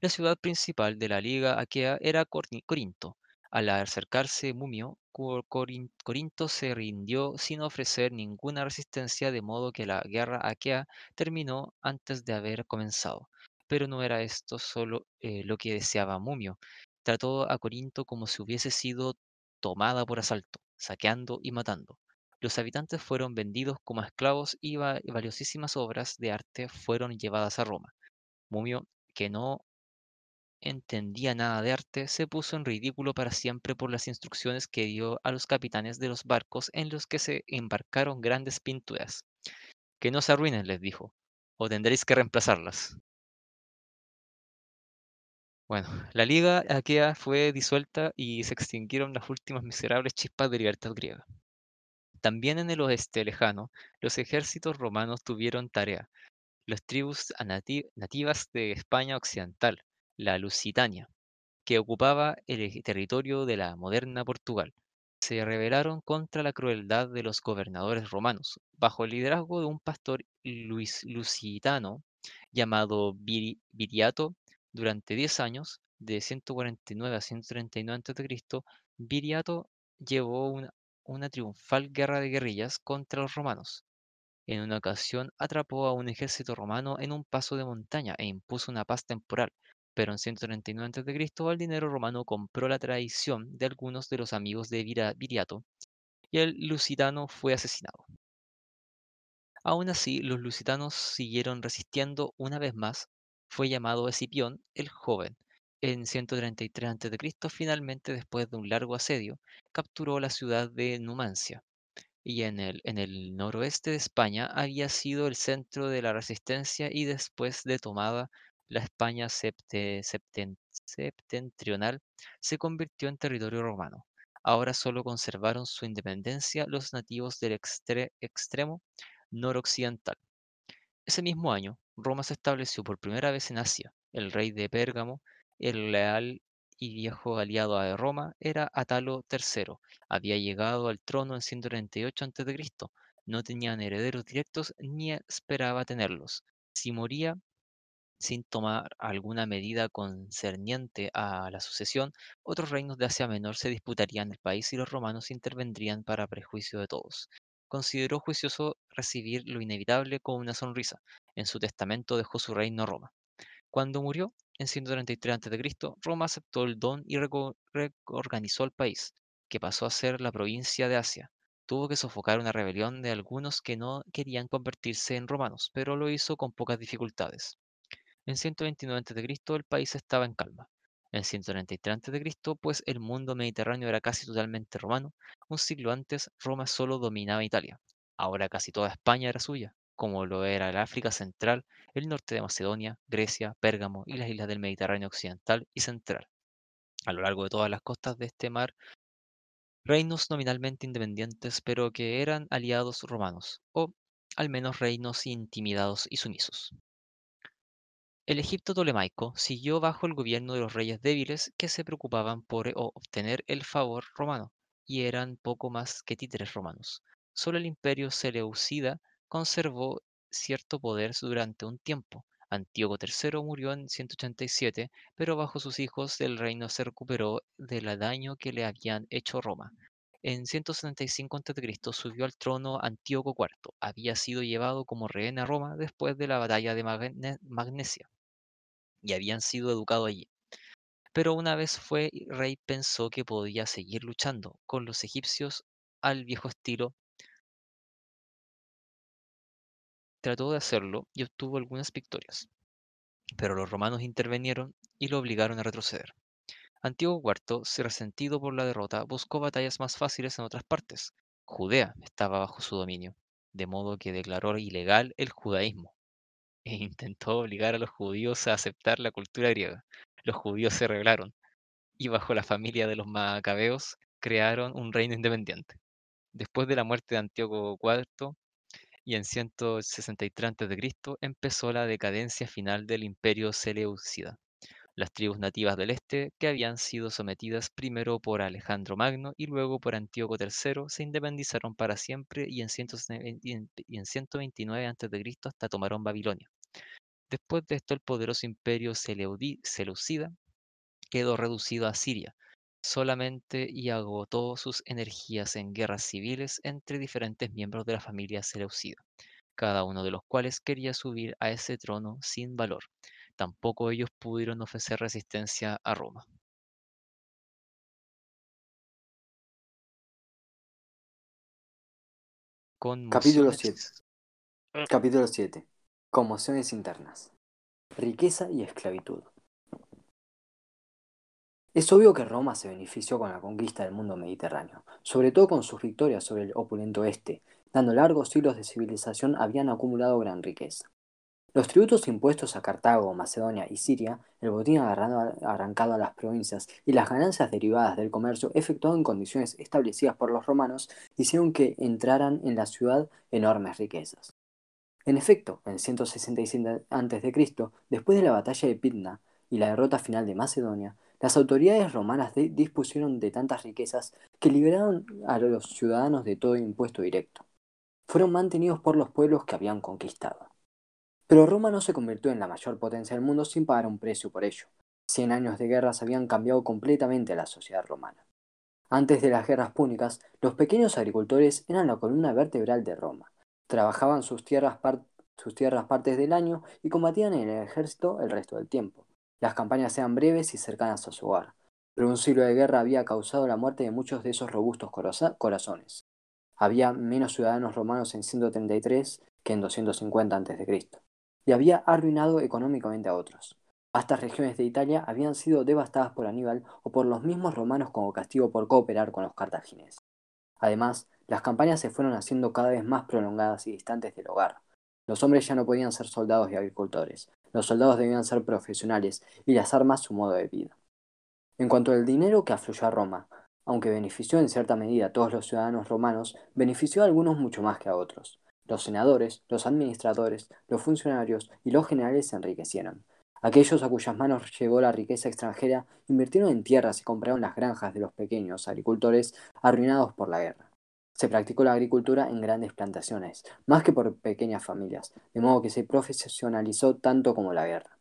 La ciudad principal de la Liga Aquea era Corinto. Al acercarse Mumio, Cor- Corin- Corinto se rindió sin ofrecer ninguna resistencia, de modo que la guerra aquea terminó antes de haber comenzado. Pero no era esto solo eh, lo que deseaba Mumio. Trató a Corinto como si hubiese sido tomada por asalto, saqueando y matando. Los habitantes fueron vendidos como esclavos y va- valiosísimas obras de arte fueron llevadas a Roma. Mumio, que no entendía nada de arte, se puso en ridículo para siempre por las instrucciones que dio a los capitanes de los barcos en los que se embarcaron grandes pinturas. Que no se arruinen, les dijo, o tendréis que reemplazarlas. Bueno, la Liga Aquea fue disuelta y se extinguieron las últimas miserables chispas de libertad griega. También en el oeste lejano, los ejércitos romanos tuvieron tarea. Las tribus nati- nativas de España occidental, la Lusitania, que ocupaba el territorio de la moderna Portugal. Se rebelaron contra la crueldad de los gobernadores romanos, bajo el liderazgo de un pastor luis- lusitano llamado Viri- Viriato. Durante 10 años, de 149 a 139 a.C., Viriato llevó una triunfal guerra de guerrillas contra los romanos. En una ocasión atrapó a un ejército romano en un paso de montaña e impuso una paz temporal, pero en 139 a.C. el dinero romano compró la traición de algunos de los amigos de Viriato y el lusitano fue asesinado. Aún así, los lusitanos siguieron resistiendo una vez más. Fue llamado Escipión el Joven. En 133 a.C., finalmente, después de un largo asedio, capturó la ciudad de Numancia y en el, en el noroeste de España había sido el centro de la resistencia y después de tomada la España septe- septen- septentrional se convirtió en territorio romano. Ahora solo conservaron su independencia los nativos del extre- extremo noroccidental. Ese mismo año, Roma se estableció por primera vez en Asia. El rey de Pérgamo, el leal y viejo aliado de Roma, era Atalo III. Había llegado al trono en 138 a.C. No tenían herederos directos ni esperaba tenerlos. Si moría sin tomar alguna medida concerniente a la sucesión, otros reinos de Asia Menor se disputarían el país y los romanos intervendrían para prejuicio de todos. Consideró juicioso recibir lo inevitable con una sonrisa. En su testamento dejó su reino a Roma. Cuando murió, en 133 a.C., Roma aceptó el don y reorganizó el país, que pasó a ser la provincia de Asia. Tuvo que sofocar una rebelión de algunos que no querían convertirse en romanos, pero lo hizo con pocas dificultades. En 129 a.C. el país estaba en calma. En 133 a.C., pues el mundo mediterráneo era casi totalmente romano, un siglo antes Roma solo dominaba Italia. Ahora casi toda España era suya, como lo era el África Central, el norte de Macedonia, Grecia, Pérgamo y las islas del Mediterráneo occidental y central. A lo largo de todas las costas de este mar, reinos nominalmente independientes, pero que eran aliados romanos, o al menos reinos intimidados y sumisos. El Egipto tolemaico siguió bajo el gobierno de los reyes débiles que se preocupaban por obtener el favor romano, y eran poco más que títeres romanos. Solo el imperio seleucida conservó cierto poder durante un tiempo. Antíoco III murió en 187, pero bajo sus hijos el reino se recuperó del daño que le habían hecho Roma. En 175 a.C. subió al trono Antíoco IV. Había sido llevado como rehén a Roma después de la batalla de Magnesia y habían sido educados allí. Pero una vez fue rey pensó que podía seguir luchando con los egipcios al viejo estilo. Trató de hacerlo y obtuvo algunas victorias, pero los romanos intervinieron y lo obligaron a retroceder. Antíoco IV, resentido por la derrota, buscó batallas más fáciles en otras partes. Judea estaba bajo su dominio, de modo que declaró ilegal el judaísmo e intentó obligar a los judíos a aceptar la cultura griega. Los judíos se rebelaron y bajo la familia de los macabeos crearon un reino independiente. Después de la muerte de Antíoco IV y en 163 a.C. empezó la decadencia final del imperio seleucida. Las tribus nativas del este, que habían sido sometidas primero por Alejandro Magno y luego por Antíoco III, se independizaron para siempre y en, 129 a.C. hasta tomaron Babilonia. Después de esto, el poderoso imperio seleucida quedó reducido a Siria solamente y agotó sus energías en guerras civiles entre diferentes miembros de la familia seleucida, cada uno de los cuales quería subir a ese trono sin valor. Tampoco ellos pudieron ofrecer resistencia a Roma. Capítulo 7. Capítulo 7. Conmociones internas. Riqueza y esclavitud. Es obvio que Roma se benefició con la conquista del mundo mediterráneo, sobre todo con sus victorias sobre el opulento este, dando largos siglos de civilización habían acumulado gran riqueza. Los tributos impuestos a Cartago, Macedonia y Siria, el botín arrancado a las provincias y las ganancias derivadas del comercio efectuado en condiciones establecidas por los romanos hicieron que entraran en la ciudad enormes riquezas. En efecto, en 167 a.C., después de la batalla de Pydna y la derrota final de Macedonia, las autoridades romanas dispusieron de tantas riquezas que liberaron a los ciudadanos de todo impuesto directo. Fueron mantenidos por los pueblos que habían conquistado. Pero Roma no se convirtió en la mayor potencia del mundo sin pagar un precio por ello. Cien años de guerras habían cambiado completamente la sociedad romana. Antes de las guerras púnicas, los pequeños agricultores eran la columna vertebral de Roma trabajaban sus tierras, sus tierras partes del año y combatían en el ejército el resto del tiempo. Las campañas eran breves y cercanas a su hogar, pero un siglo de guerra había causado la muerte de muchos de esos robustos corazones. Había menos ciudadanos romanos en 133 que en 250 a.C., y había arruinado económicamente a otros. Estas regiones de Italia habían sido devastadas por Aníbal o por los mismos romanos como castigo por cooperar con los cartagineses. Además, las campañas se fueron haciendo cada vez más prolongadas y distantes del hogar. Los hombres ya no podían ser soldados y agricultores, los soldados debían ser profesionales y las armas su modo de vida. En cuanto al dinero que afluyó a Roma, aunque benefició en cierta medida a todos los ciudadanos romanos, benefició a algunos mucho más que a otros. Los senadores, los administradores, los funcionarios y los generales se enriquecieron. Aquellos a cuyas manos llegó la riqueza extranjera invirtieron en tierras y compraron las granjas de los pequeños agricultores arruinados por la guerra. Se practicó la agricultura en grandes plantaciones, más que por pequeñas familias, de modo que se profesionalizó tanto como la guerra.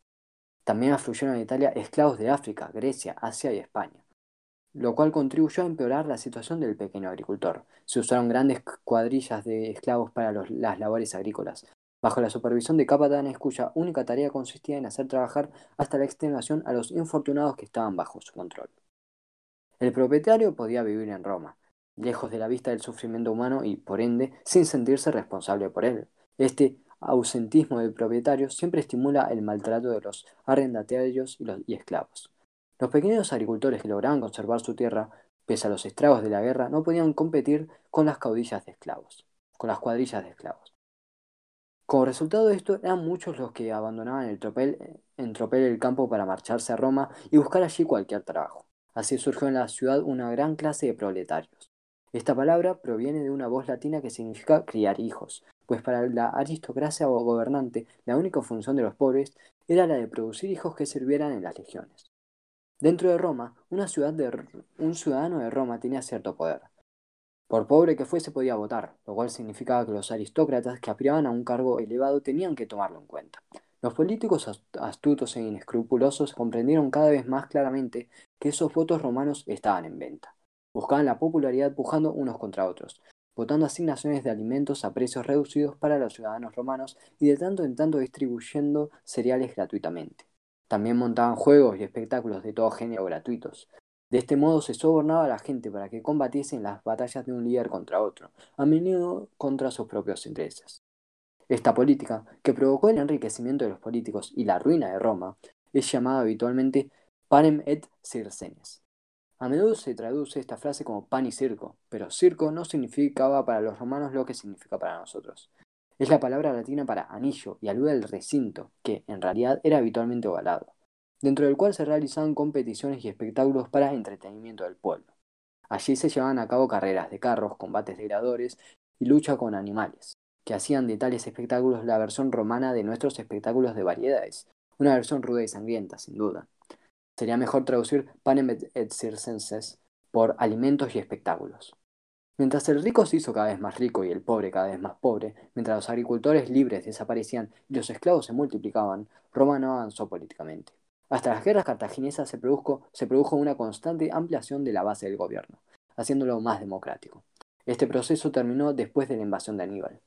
También afluyeron a Italia esclavos de África, Grecia, Asia y España, lo cual contribuyó a empeorar la situación del pequeño agricultor. Se usaron grandes cuadrillas de esclavos para las labores agrícolas, bajo la supervisión de capatanes cuya única tarea consistía en hacer trabajar hasta la extenuación a los infortunados que estaban bajo su control. El propietario podía vivir en Roma, lejos de la vista del sufrimiento humano y, por ende, sin sentirse responsable por él. Este ausentismo del propietario siempre estimula el maltrato de los arrendatarios y, los, y esclavos. Los pequeños agricultores que lograban conservar su tierra, pese a los estragos de la guerra, no podían competir con las caudillas de esclavos. con las cuadrillas de esclavos. Como resultado de esto, eran muchos los que abandonaban el tropel, en tropel el campo para marcharse a Roma y buscar allí cualquier trabajo. Así surgió en la ciudad una gran clase de proletarios. Esta palabra proviene de una voz latina que significa criar hijos, pues para la aristocracia o gobernante la única función de los pobres era la de producir hijos que sirvieran en las legiones. Dentro de Roma, un ciudadano de Roma tenía cierto poder. Por pobre que fuese podía votar, lo cual significaba que los aristócratas que aspiraban a un cargo elevado tenían que tomarlo en cuenta. Los políticos astutos e inescrupulosos comprendieron cada vez más claramente que esos votos romanos estaban en venta. Buscaban la popularidad pujando unos contra otros, votando asignaciones de alimentos a precios reducidos para los ciudadanos romanos y de tanto en tanto distribuyendo cereales gratuitamente. También montaban juegos y espectáculos de todo género gratuitos. De este modo se sobornaba a la gente para que combatiese en las batallas de un líder contra otro, a menudo contra sus propios intereses. Esta política, que provocó el enriquecimiento de los políticos y la ruina de Roma, es llamada habitualmente panem et circenes, a menudo se traduce esta frase como pan y circo, pero circo no significaba para los romanos lo que significa para nosotros. Es la palabra latina para anillo y alude al recinto, que en realidad era habitualmente ovalado, dentro del cual se realizaban competiciones y espectáculos para entretenimiento del pueblo. Allí se llevaban a cabo carreras de carros, combates de gradores y lucha con animales, que hacían de tales espectáculos la versión romana de nuestros espectáculos de variedades, una versión ruda y sangrienta, sin duda. Sería mejor traducir panem et circenses por alimentos y espectáculos. Mientras el rico se hizo cada vez más rico y el pobre cada vez más pobre, mientras los agricultores libres desaparecían y los esclavos se multiplicaban, Roma no avanzó políticamente. Hasta las guerras cartaginesas se produjo, una constante ampliación de la base del gobierno, haciéndolo más democrático. Este proceso terminó después de la invasión de Aníbal.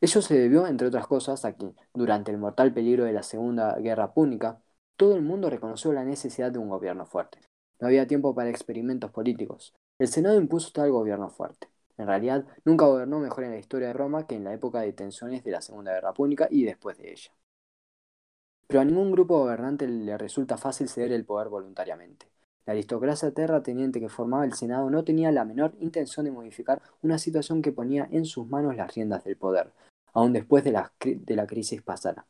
Ello se debió, entre otras cosas, a que, durante el mortal peligro de la Segunda Guerra Púnica, todo el mundo reconoció la necesidad de un gobierno fuerte. No había tiempo para experimentos políticos. El Senado impuso tal gobierno fuerte. En realidad, nunca gobernó mejor en la historia de Roma que en la época de tensiones de la Segunda Guerra Púnica y después de ella. Pero a ningún grupo gobernante le resulta fácil ceder el poder voluntariamente. La aristocracia terrateniente que formaba el Senado no tenía la menor intención de modificar una situación que ponía en sus manos las riendas del poder, aun después de la, de la crisis pasada.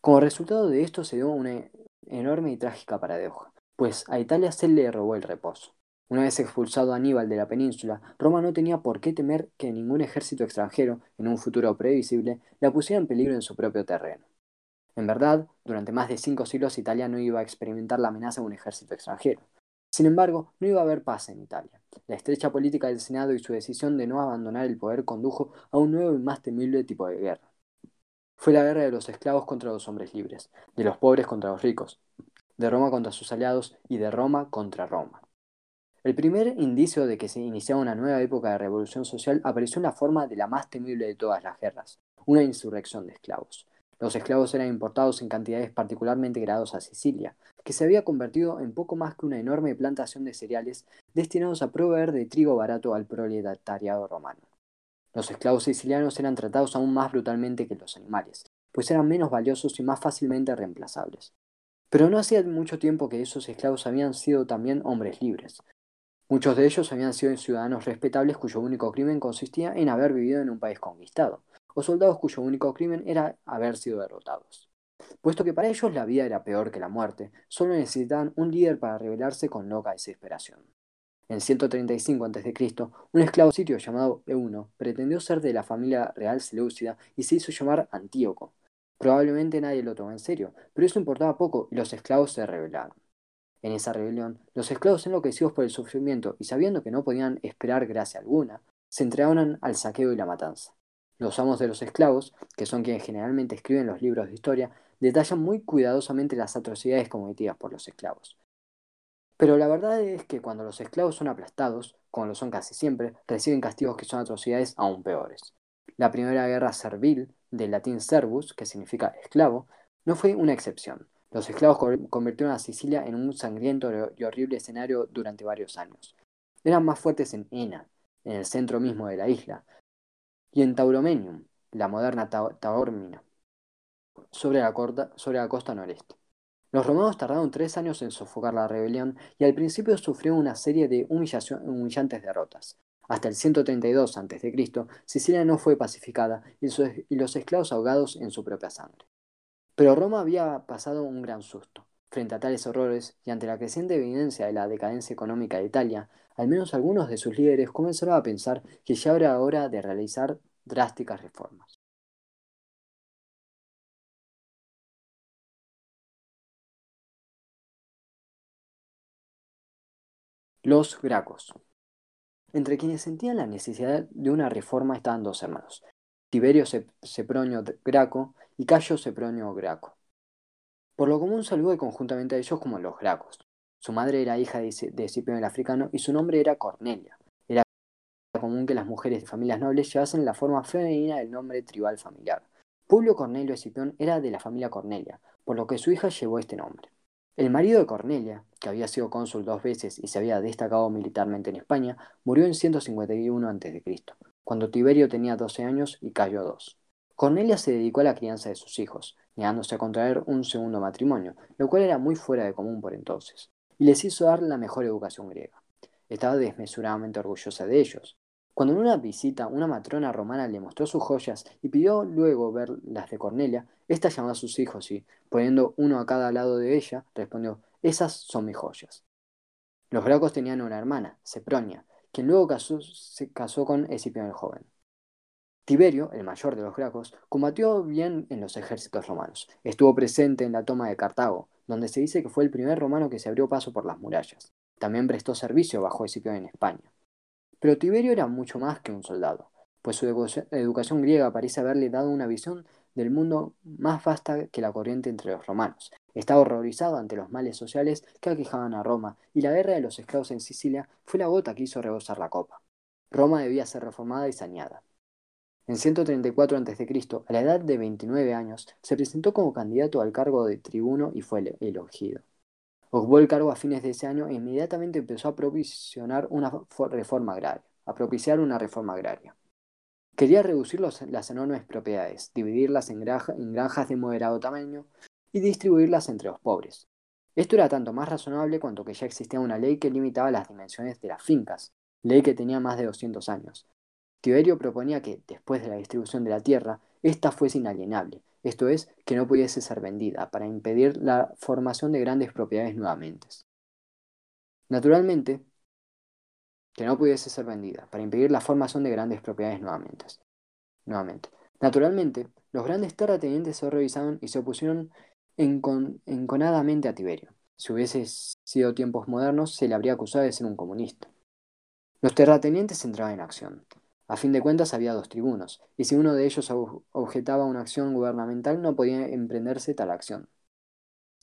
Como resultado de esto se dio una enorme y trágica paradoja, pues a Italia se le robó el reposo. Una vez expulsado Aníbal de la península, Roma no tenía por qué temer que ningún ejército extranjero, en un futuro previsible, la pusiera en peligro en su propio terreno. En verdad, durante más de cinco siglos Italia no iba a experimentar la amenaza de un ejército extranjero. Sin embargo, no iba a haber paz en Italia. La estrecha política del Senado y su decisión de no abandonar el poder condujo a un nuevo y más temible tipo de guerra. Fue la guerra de los esclavos contra los hombres libres, de los pobres contra los ricos, de Roma contra sus aliados y de Roma contra Roma. El primer indicio de que se iniciaba una nueva época de revolución social apareció en la forma de la más temible de todas las guerras, una insurrección de esclavos. Los esclavos eran importados en cantidades particularmente grados a Sicilia, que se había convertido en poco más que una enorme plantación de cereales destinados a proveer de trigo barato al proletariado romano. Los esclavos sicilianos eran tratados aún más brutalmente que los animales, pues eran menos valiosos y más fácilmente reemplazables. Pero no hacía mucho tiempo que esos esclavos habían sido también hombres libres. Muchos de ellos habían sido ciudadanos respetables cuyo único crimen consistía en haber vivido en un país conquistado, o soldados cuyo único crimen era haber sido derrotados. Puesto que para ellos la vida era peor que la muerte, solo necesitaban un líder para rebelarse con loca desesperación. En 135 a.C., un esclavo sirio llamado Euno pretendió ser de la familia real seleucida y se hizo llamar Antíoco. Probablemente nadie lo tomó en serio, pero eso importaba poco y los esclavos se rebelaron. En esa rebelión, los esclavos enloquecidos por el sufrimiento y sabiendo que no podían esperar gracia alguna, se entregaron al saqueo y la matanza. Los amos de los esclavos, que son quienes generalmente escriben los libros de historia, detallan muy cuidadosamente las atrocidades cometidas por los esclavos. Pero la verdad es que cuando los esclavos son aplastados, como lo son casi siempre, reciben castigos que son atrocidades aún peores. La primera guerra servil, del latín servus, que significa esclavo, no fue una excepción. Los esclavos convirtieron a Sicilia en un sangriento y horrible escenario durante varios años. Eran más fuertes en Ena, en el centro mismo de la isla, y en Tauromenium, la moderna Taormina, sobre la costa noreste. Los romanos tardaron tres años en sofocar la rebelión y al principio sufrió una serie de humillantes derrotas. Hasta el 132 a.C., Sicilia no fue pacificada y los esclavos ahogados en su propia sangre. Pero Roma había pasado un gran susto. Frente a tales horrores y ante la creciente evidencia de la decadencia económica de Italia, al menos algunos de sus líderes comenzaron a pensar que ya era hora de realizar drásticas reformas. Los Gracos. Entre quienes sentían la necesidad de una reforma estaban dos hermanos, Tiberio Sepronio Graco y Cayo Sepronio Graco. Por lo común saludó conjuntamente a ellos como los Gracos. Su madre era hija de Escipión el Africano y su nombre era Cornelia. Era común que las mujeres de familias nobles llevasen la forma femenina del nombre tribal familiar. Publio Cornelio Escipión era de la familia Cornelia, por lo que su hija llevó este nombre. El marido de Cornelia, que había sido cónsul dos veces y se había destacado militarmente en España, murió en 151 a.C., cuando Tiberio tenía 12 años y Cayo 2. Cornelia se dedicó a la crianza de sus hijos, negándose a contraer un segundo matrimonio, lo cual era muy fuera de común por entonces, y les hizo dar la mejor educación griega. Estaba desmesuradamente orgullosa de ellos. Cuando en una visita una matrona romana le mostró sus joyas y pidió luego ver las de Cornelia, ésta llamó a sus hijos y, poniendo uno a cada lado de ella, respondió, esas son mis joyas. Los gracos tenían una hermana, Sepronia, quien luego se casó con Escipión el joven. Tiberio, el mayor de los gracos, combatió bien en los ejércitos romanos. Estuvo presente en la toma de Cartago, donde se dice que fue el primer romano que se abrió paso por las murallas. También prestó servicio bajo Escipión en España. Pero Tiberio era mucho más que un soldado, pues su educación griega parece haberle dado una visión del mundo más vasta que la corriente entre los romanos. Estaba horrorizado ante los males sociales que aquejaban a Roma, y la guerra de los esclavos en Sicilia fue la gota que hizo rebosar la copa. Roma debía ser reformada y saneada. En 134 a.C., a la edad de 29 años, se presentó como candidato al cargo de tribuno y fue elegido. Ocupó el cargo a fines de ese año e inmediatamente empezó a provisionar una reforma agraria, a propiciar una reforma agraria. Quería reducir las enormes propiedades, dividirlas en, en granjas de moderado tamaño y distribuirlas entre los pobres. Esto era tanto más razonable cuanto que ya existía una ley que limitaba las dimensiones de las fincas, ley que tenía más de 200 años, Tiberio proponía que, después de la distribución de la tierra, ésta fuese inalienable, esto es, que no pudiese ser vendida, para impedir la formación de grandes propiedades nuevamente. Naturalmente, que no pudiese ser vendida, para impedir la formación de grandes propiedades nuevamente. nuevamente. Naturalmente, los grandes terratenientes se revisaron y se opusieron enconadamente a Tiberio. Si hubiese sido tiempos modernos, se le habría acusado de ser un comunista. Los terratenientes entraban en acción. A fin de cuentas había dos tribunos, y si uno de ellos objetaba una acción gubernamental no podía emprenderse tal acción.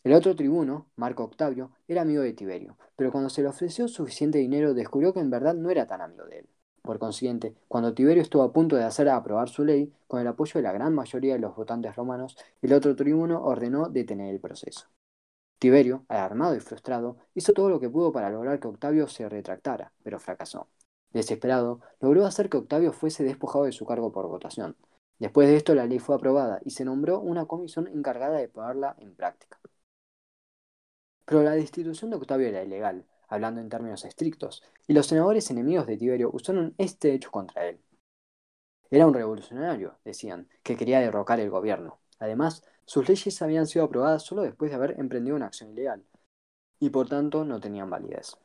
El otro tribuno, Marco Octavio, era amigo de Tiberio, pero cuando se le ofreció suficiente dinero descubrió que en verdad no era tan amigo de él. Por consiguiente, cuando Tiberio estuvo a punto de hacer aprobar su ley, con el apoyo de la gran mayoría de los votantes romanos, el otro tribuno ordenó detener el proceso. Tiberio, alarmado y frustrado, hizo todo lo que pudo para lograr que Octavio se retractara, pero fracasó. Desesperado, logró hacer que Octavio fuese despojado de su cargo por votación. Después de esto la ley fue aprobada y se nombró una comisión encargada de ponerla en práctica. Pero la destitución de Octavio era ilegal, hablando en términos estrictos, y los senadores enemigos de Tiberio usaron este hecho contra él. Era un revolucionario, decían, que quería derrocar el gobierno. Además, sus leyes habían sido aprobadas solo después de haber emprendido una acción ilegal, y por tanto no tenían validez.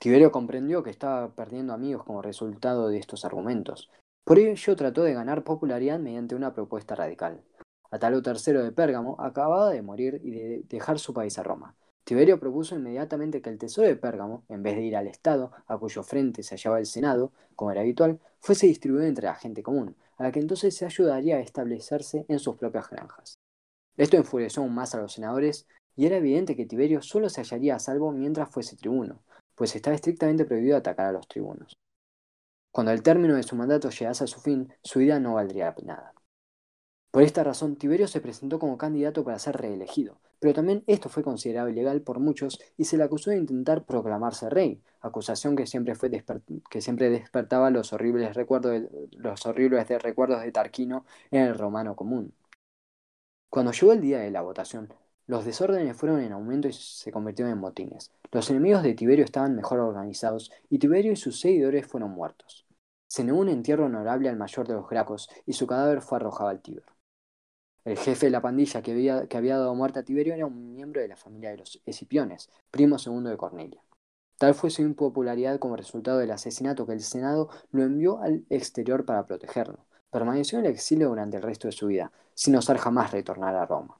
Tiberio comprendió que estaba perdiendo amigos como resultado de estos argumentos. Por ello trató de ganar popularidad mediante una propuesta radical. Atalo III de Pérgamo acababa de morir y de dejar su país a Roma. Tiberio propuso inmediatamente que el tesoro de Pérgamo, en vez de ir al Estado, a cuyo frente se hallaba el Senado, como era habitual, fuese distribuido entre la gente común, a la que entonces se ayudaría a establecerse en sus propias granjas. Esto enfureció aún más a los senadores, y era evidente que Tiberio solo se hallaría a salvo mientras fuese tribuno, pues estaba estrictamente prohibido atacar a los tribunos. Cuando el término de su mandato llegase a su fin, su vida no valdría nada. Por esta razón, Tiberio se presentó como candidato para ser reelegido, pero también esto fue considerado ilegal por muchos y se le acusó de intentar proclamarse rey, acusación que siempre, fue que siempre despertaba los horribles, recuerdos de, los horribles recuerdos de Tarquino en el romano común. Cuando llegó el día de la votación, Los desórdenes fueron en aumento y se convirtieron en motines. Los enemigos de Tiberio estaban mejor organizados y Tiberio y sus seguidores fueron muertos. Se negó un entierro honorable al mayor de los Gracos y su cadáver fue arrojado al Tíber. El jefe de la pandilla que había, que había dado muerte a Tiberio era un miembro de la familia de los Escipiones, primo segundo de Cornelia. Tal fue su impopularidad como resultado del asesinato que el Senado lo envió al exterior para protegerlo. Permaneció en el exilio durante el resto de su vida, sin osar jamás retornar a Roma.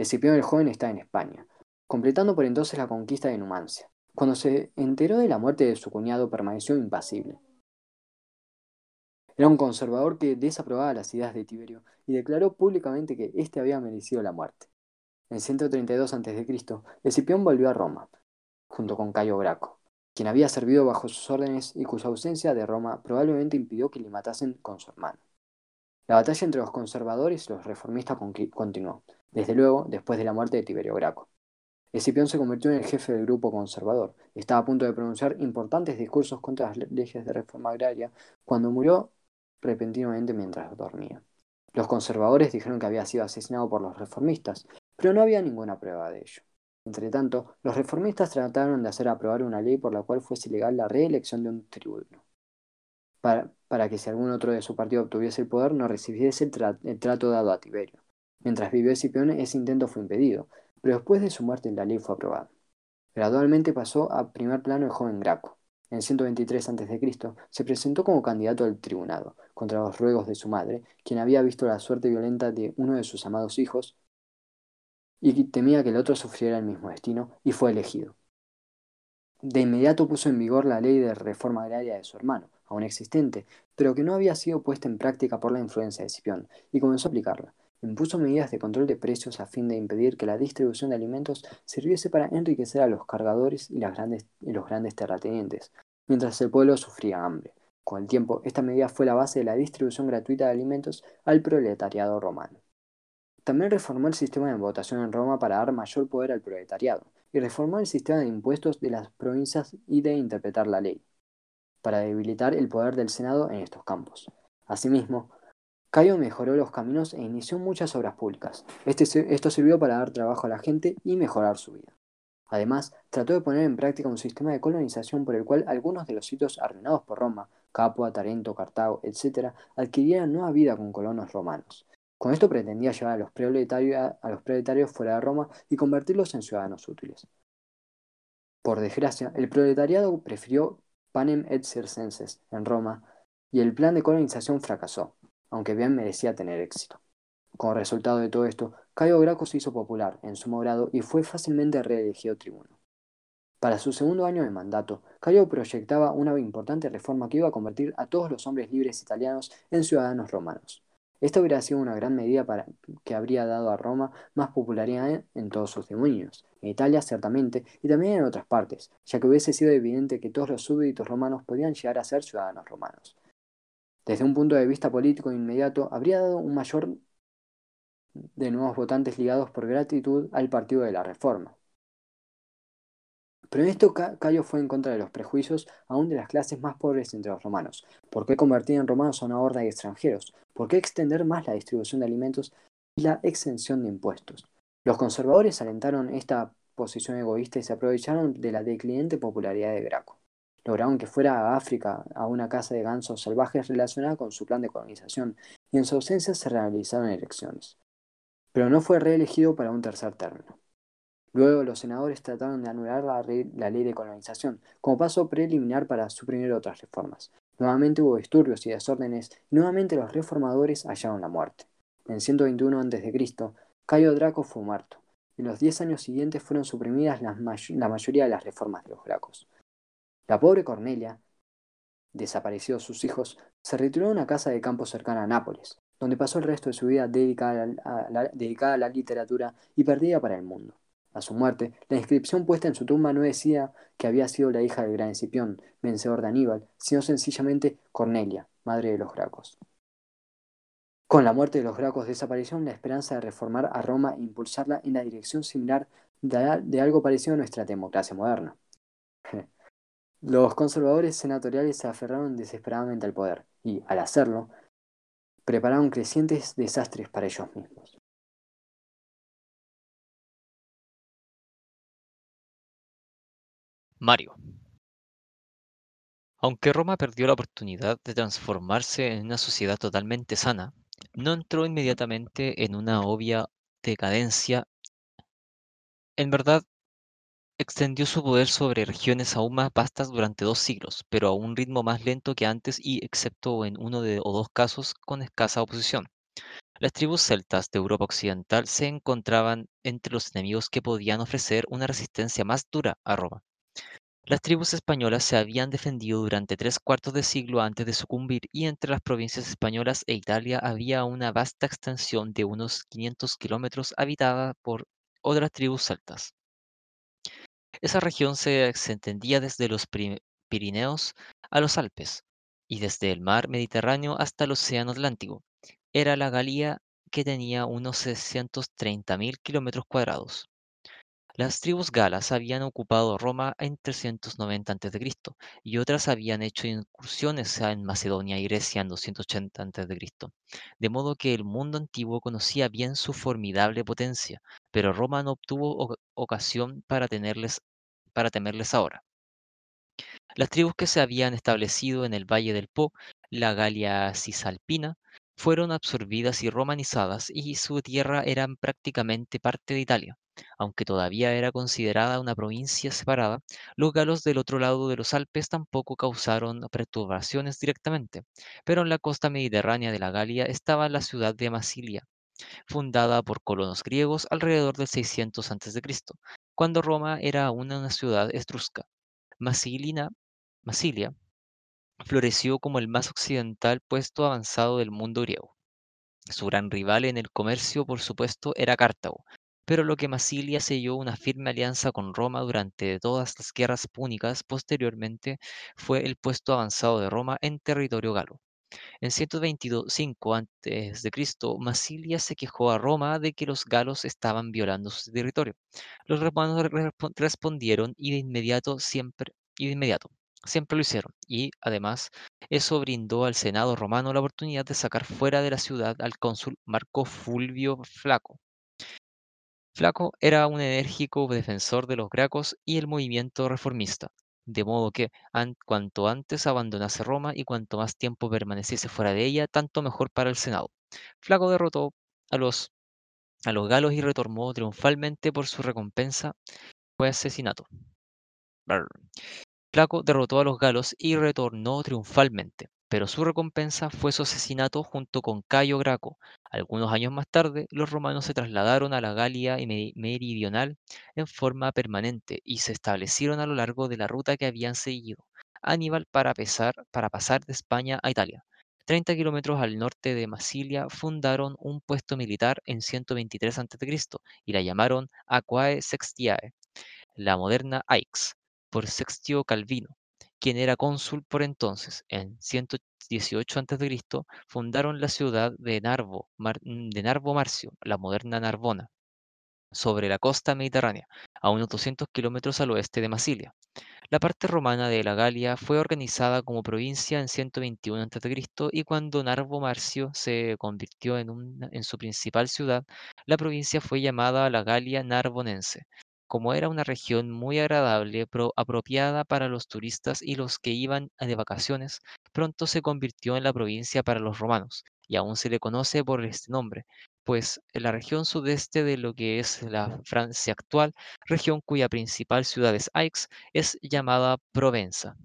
Escipión el joven está en España, completando por entonces la conquista de Numancia. Cuando se enteró de la muerte de su cuñado, permaneció impasible. Era un conservador que desaprobaba las ideas de Tiberio y declaró públicamente que éste había merecido la muerte. En 132 a.C., Escipión volvió a Roma, junto con Cayo Graco, quien había servido bajo sus órdenes y cuya ausencia de Roma probablemente impidió que le matasen con su hermano. La batalla entre los conservadores y los reformistas continuó, desde luego después de la muerte de Tiberio Graco. Escipión se convirtió en el jefe del grupo conservador. Estaba a punto de pronunciar importantes discursos contra las leyes de reforma agraria cuando murió repentinamente mientras dormía. Los conservadores dijeron que había sido asesinado por los reformistas, pero no había ninguna prueba de ello. Entretanto, los reformistas trataron de hacer aprobar una ley por la cual fuese ilegal la reelección de un tribuno, para, que si algún otro de su partido obtuviese el poder no recibiese el, trato dado a Tiberio. Mientras vivió Escipión, ese intento fue impedido, pero después de su muerte la ley fue aprobada. Gradualmente pasó a primer plano el joven Graco. En 123 a.C. se presentó como candidato al tribunado, contra los ruegos de su madre, quien había visto la suerte violenta de uno de sus amados hijos y temía que el otro sufriera el mismo destino, y fue elegido. De inmediato puso en vigor la ley de reforma agraria de su hermano, aún existente, pero que no había sido puesta en práctica por la influencia de Escipión, y comenzó a aplicarla. Impuso medidas de control de precios a fin de impedir que la distribución de alimentos sirviese para enriquecer a los cargadores y, y los grandes terratenientes, mientras el pueblo sufría hambre. Con el tiempo, esta medida fue la base de la distribución gratuita de alimentos al proletariado romano. También reformó el sistema de votación en Roma para dar mayor poder al proletariado, y reformó el sistema de impuestos de las provincias y de interpretar la ley, para debilitar el poder del Senado en estos campos. Asimismo, Cayo mejoró los caminos e inició muchas obras públicas. Este esto sirvió para dar trabajo a la gente y mejorar su vida. Además, trató de poner en práctica un sistema de colonización por el cual algunos de los sitios arruinados por Roma, Capua, Tarento, Cartago, etc., adquirieran nueva vida con colonos romanos. Con esto pretendía llevar a los, proletarios, fuera de Roma y convertirlos en ciudadanos útiles. Por desgracia, el proletariado prefirió panem et circenses en Roma y el plan de colonización fracasó, aunque bien merecía tener éxito. Como resultado de todo esto, Cayo Graco se hizo popular en su grado y fue fácilmente reelegido tribuno. Para su segundo año de mandato, Cayo proyectaba una importante reforma que iba a convertir a todos los hombres libres italianos en ciudadanos romanos. Esto hubiera sido una gran medida que habría dado a Roma más popularidad en, todos sus dominios, en Italia ciertamente, y también en otras partes, ya que hubiese sido evidente que todos los súbditos romanos podían llegar a ser ciudadanos romanos. Desde un punto de vista político inmediato, habría dado un mayor de nuevos votantes ligados por gratitud al partido de la Reforma. Pero en esto Cayo fue en contra de los prejuicios aún de las clases más pobres entre los romanos. ¿Por qué convertir en romanos a una horda de extranjeros? ¿Por qué extender más la distribución de alimentos y la exención de impuestos? Los conservadores alentaron esta posición egoísta y se aprovecharon de la declinente popularidad de Graco. Lograron que fuera a África a una casa de gansos salvajes relacionada con su plan de colonización, y en su ausencia se realizaron elecciones. Pero no fue reelegido para un tercer término. Luego los senadores trataron de anular la, ley de colonización, como paso preliminar para suprimir otras reformas. Nuevamente hubo disturbios y desórdenes, y nuevamente los reformadores hallaron la muerte. En 121 a.C., Cayo Draco fue muerto. En los diez años siguientes fueron suprimidas la, la mayoría de las reformas de los Gracos. La pobre Cornelia, desaparecidos sus hijos, se retiró a una casa de campo cercana a Nápoles, donde pasó el resto de su vida dedicada a la literatura y perdida para el mundo. A su muerte, la inscripción puesta en su tumba no decía que había sido la hija del gran Escipión, vencedor de Aníbal, sino sencillamente Cornelia, madre de los Gracos. Con la muerte de los Gracos desapareció la esperanza de reformar a Roma e impulsarla en la dirección similar de, algo parecido a nuestra democracia moderna. Los conservadores senatoriales se aferraron desesperadamente al poder y, al hacerlo, prepararon crecientes desastres para ellos mismos. Mario. Aunque Roma perdió la oportunidad de transformarse en una sociedad totalmente sana, no entró inmediatamente en una obvia decadencia. En verdad, extendió su poder sobre regiones aún más vastas durante dos siglos, pero a un ritmo más lento que antes y, excepto en uno o dos casos, con escasa oposición. Las tribus celtas de Europa Occidental se encontraban entre los enemigos que podían ofrecer una resistencia más dura a Roma. Las tribus españolas se habían defendido durante tres cuartos de siglo antes de sucumbir y entre las provincias españolas e Italia había una vasta extensión de unos 500 kilómetros habitada por otras tribus celtas. Esa región se extendía desde los Pirineos a los Alpes y desde el mar Mediterráneo hasta el Océano Atlántico. Era la Galia que tenía unos 630.000 kilómetros cuadrados. Las tribus galas habían ocupado Roma en 390 a.C. y otras habían hecho incursiones en Macedonia y Grecia en 280 a.C. De modo que el mundo antiguo conocía bien su formidable potencia, pero Roma no obtuvo ocasión para, tenerles, para temerles ahora. Las tribus que se habían establecido en el valle del Po, la Galia cisalpina, fueron absorbidas y romanizadas y su tierra era prácticamente parte de Italia. Aunque todavía era considerada una provincia separada, los galos del otro lado de los Alpes tampoco causaron perturbaciones directamente, pero en la costa mediterránea de la Galia estaba la ciudad de Masilia, fundada por colonos griegos alrededor del 600 a.C., cuando Roma era aún una ciudad etrusca. Masilina Masilia floreció como el más occidental puesto avanzado del mundo griego. Su gran rival en el comercio, por supuesto, era Cartago, pero lo que Masilia selló una firme alianza con Roma durante todas las guerras púnicas posteriormente fue el puesto avanzado de Roma en territorio galo. En 125 a.C., Masilia se quejó a Roma de que los galos estaban violando su territorio. Los romanos respondieron y de inmediato siempre y de inmediato siempre lo hicieron, y además eso brindó al Senado romano la oportunidad de sacar fuera de la ciudad al cónsul Marco Fulvio Flaco. Flaco era un enérgico defensor de los gracos y el movimiento reformista, de modo que cuanto antes abandonase Roma y cuanto más tiempo permaneciese fuera de ella, tanto mejor para el Senado. Flaco derrotó a los, a los galos y retornó triunfalmente por su recompensa, fue asesinato. Flaco derrotó a los galos y retornó triunfalmente, pero su recompensa fue su asesinato junto con Cayo Graco. Algunos años más tarde, los romanos se trasladaron a la Galia meridional en forma permanente y se establecieron a lo largo de la ruta que habían seguido Aníbal para, pasar de España a Italia. 30 kilómetros al norte de Masilia fundaron un puesto militar en 123 a.C. y la llamaron Aquae Sextiae, la moderna Aix por Sextio Calvino, quien era cónsul por entonces. En 118 a.C. fundaron la ciudad de Narvo, de Narvo Marcio, la moderna Narbona, sobre la costa mediterránea, a unos 200 kilómetros al oeste de Masilia. La parte romana de la Galia fue organizada como provincia en 121 a.C. y cuando Narvo Marcio se convirtió en su principal ciudad, la provincia fue llamada la Galia Narbonense. Como era una región muy agradable, apropiada para los turistas y los que iban de vacaciones, pronto se convirtió en la provincia para los romanos, y aún se le conoce por este nombre, pues la región sudeste de lo que es la Francia actual, región cuya principal ciudad es Aix, es llamada Provenza.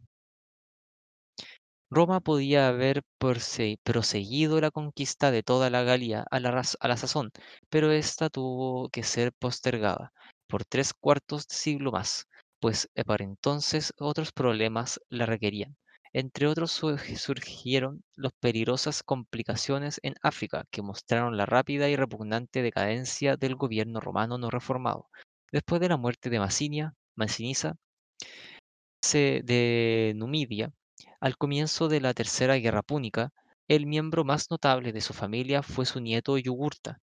Roma podía haber proseguido la conquista de toda la Galia a la, a la sazón, pero esta tuvo que ser postergada por tres cuartos de siglo más, pues eh, para entonces otros problemas la requerían. Entre otros surgieron las peligrosas complicaciones en África que mostraron la rápida y repugnante decadencia del gobierno romano no reformado. Después de la muerte de Macinia, Masinisa, de Numidia, al comienzo de la Tercera Guerra Púnica, el miembro más notable de su familia fue su nieto Yugurta,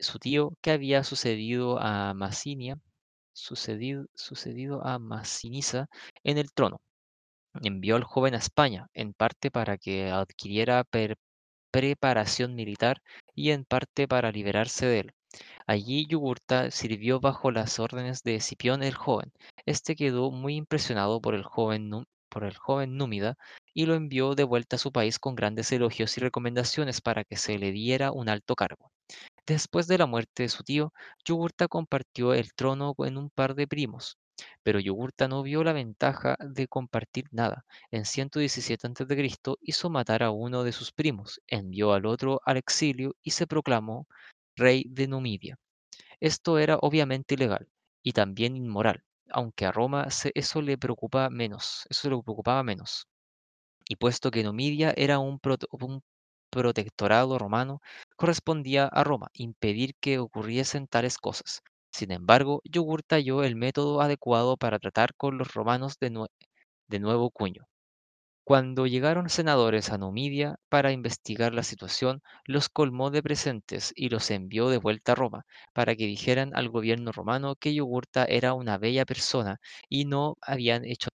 su tío que había sucedido a Macinia, sucedido, sucedido a Masinisa en el trono envió al joven a España, en parte para que adquiriera preparación militar y en parte para liberarse de él. Allí Yugurta sirvió bajo las órdenes de Escipión el joven. Este quedó muy impresionado por el joven, por el joven númida y lo envió de vuelta a su país con grandes elogios y recomendaciones para que se le diera un alto cargo. Después de la muerte de su tío, Yugurta compartió el trono con un par de primos, pero Yugurta no vio la ventaja de compartir nada. En 117 a.C. hizo matar a uno de sus primos, envió al otro al exilio y se proclamó rey de Numidia. Esto era obviamente ilegal y también inmoral, aunque a Roma eso le preocupaba menos, eso le preocupaba menos. Y puesto que Numidia era un, un protectorado romano, correspondía a Roma impedir que ocurriesen tales cosas. Sin embargo, Yugurta halló el método adecuado para tratar con los romanos de, nue- de nuevo cuño. Cuando llegaron senadores a Numidia para investigar la situación, los colmó de presentes y los envió de vuelta a Roma, para que dijeran al gobierno romano que Yugurta era una bella persona y no habían hecho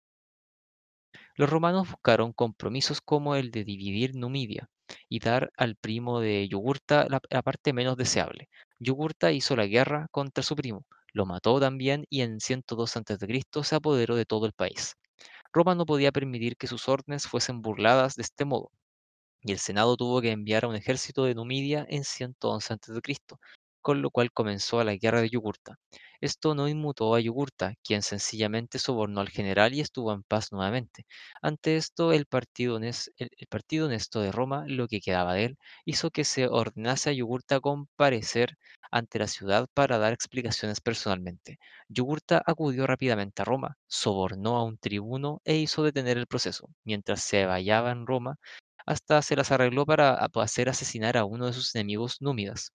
los romanos buscaron compromisos como el de dividir Numidia y dar al primo de Yugurta la, parte menos deseable. Yugurta hizo la guerra contra su primo, lo mató también y en 102 a.C. se apoderó de todo el país. Roma no podía permitir que sus órdenes fuesen burladas de este modo y el Senado tuvo que enviar a un ejército de Numidia en 111 a.C., con lo cual comenzó la guerra de Yugurta. Esto no inmutó a Yugurta, quien sencillamente sobornó al general y estuvo en paz nuevamente. Ante esto, el partido, el- partido honesto de Roma, lo que quedaba de él, hizo que se ordenase a Yugurta comparecer ante la ciudad para dar explicaciones personalmente. Yugurta acudió rápidamente a Roma, sobornó a un tribuno e hizo detener el proceso. Mientras se hallaba en Roma, hasta se las arregló para hacer asesinar a uno de sus enemigos númidas.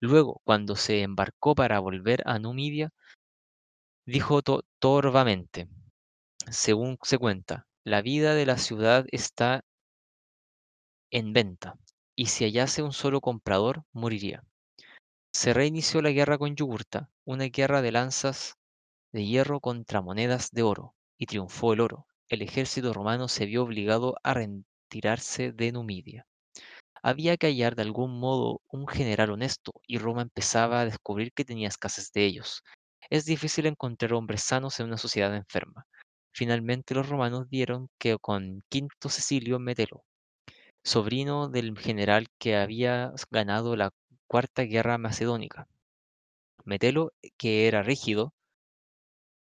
Luego, cuando se embarcó para volver a Numidia, dijo to- torvamente, según se cuenta, la vida de la ciudad está en venta, y si hallase un solo comprador, moriría. Se reinició la guerra con Yugurta, una guerra de lanzas de hierro contra monedas de oro, y triunfó el oro. El ejército romano se vio obligado a retirarse de Numidia. Había que hallar de algún modo un general honesto, y Roma empezaba a descubrir que tenía escasez de ellos. Es difícil encontrar hombres sanos en una sociedad enferma. Finalmente los romanos dieron que con Quinto Cecilio Metelo, sobrino del general que había ganado la Cuarta Guerra Macedónica. Metelo, que era rígido,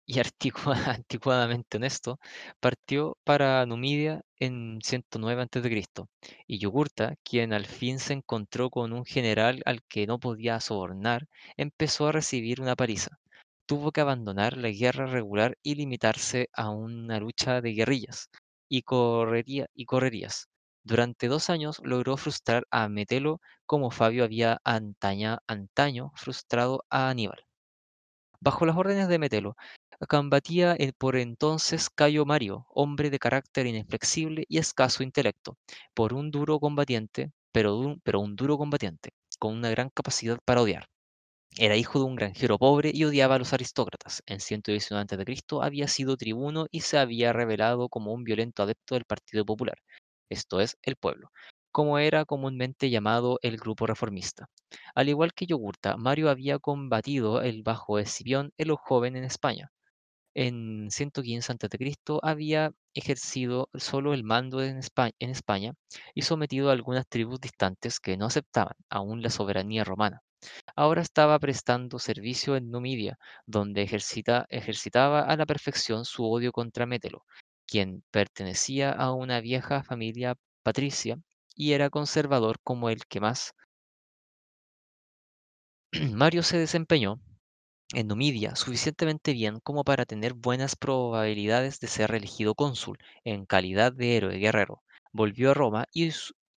y anticuadamente honesto, partió para Numidia en 109 a.C. Y Yugurta, quien al fin se encontró con un general al que no podía sobornar, empezó a recibir una paliza. Tuvo que abandonar la guerra regular y limitarse a una lucha de guerrillas y, correría, y correrías. Durante dos años logró frustrar a Metelo como Fabio había antaño frustrado a Aníbal. Bajo las órdenes de Metelo, combatía el por entonces Cayo Mario, hombre de carácter inflexible y escaso intelecto, por un duro combatiente, pero, un, duro combatiente, con una gran capacidad para odiar. Era hijo de un granjero pobre y odiaba a los aristócratas. En 119 a.C. había sido tribuno y se había revelado como un violento adepto del Partido Popular, esto es, el pueblo, como era comúnmente llamado el grupo reformista. Al igual que Yogurta, Mario había combatido el bajo Escipión el joven en España. En 115 a.C. había ejercido solo el mando en Espa- en España y sometido a algunas tribus distantes que no aceptaban aún la soberanía romana. Ahora estaba prestando servicio en Numidia, donde ejercita- ejercitaba a la perfección su odio contra Mételo, quien pertenecía a una vieja familia patricia y era conservador como el que más. Mario se desempeñó en Numidia suficientemente bien como para tener buenas probabilidades de ser reelegido cónsul en calidad de héroe guerrero. Volvió a Roma y,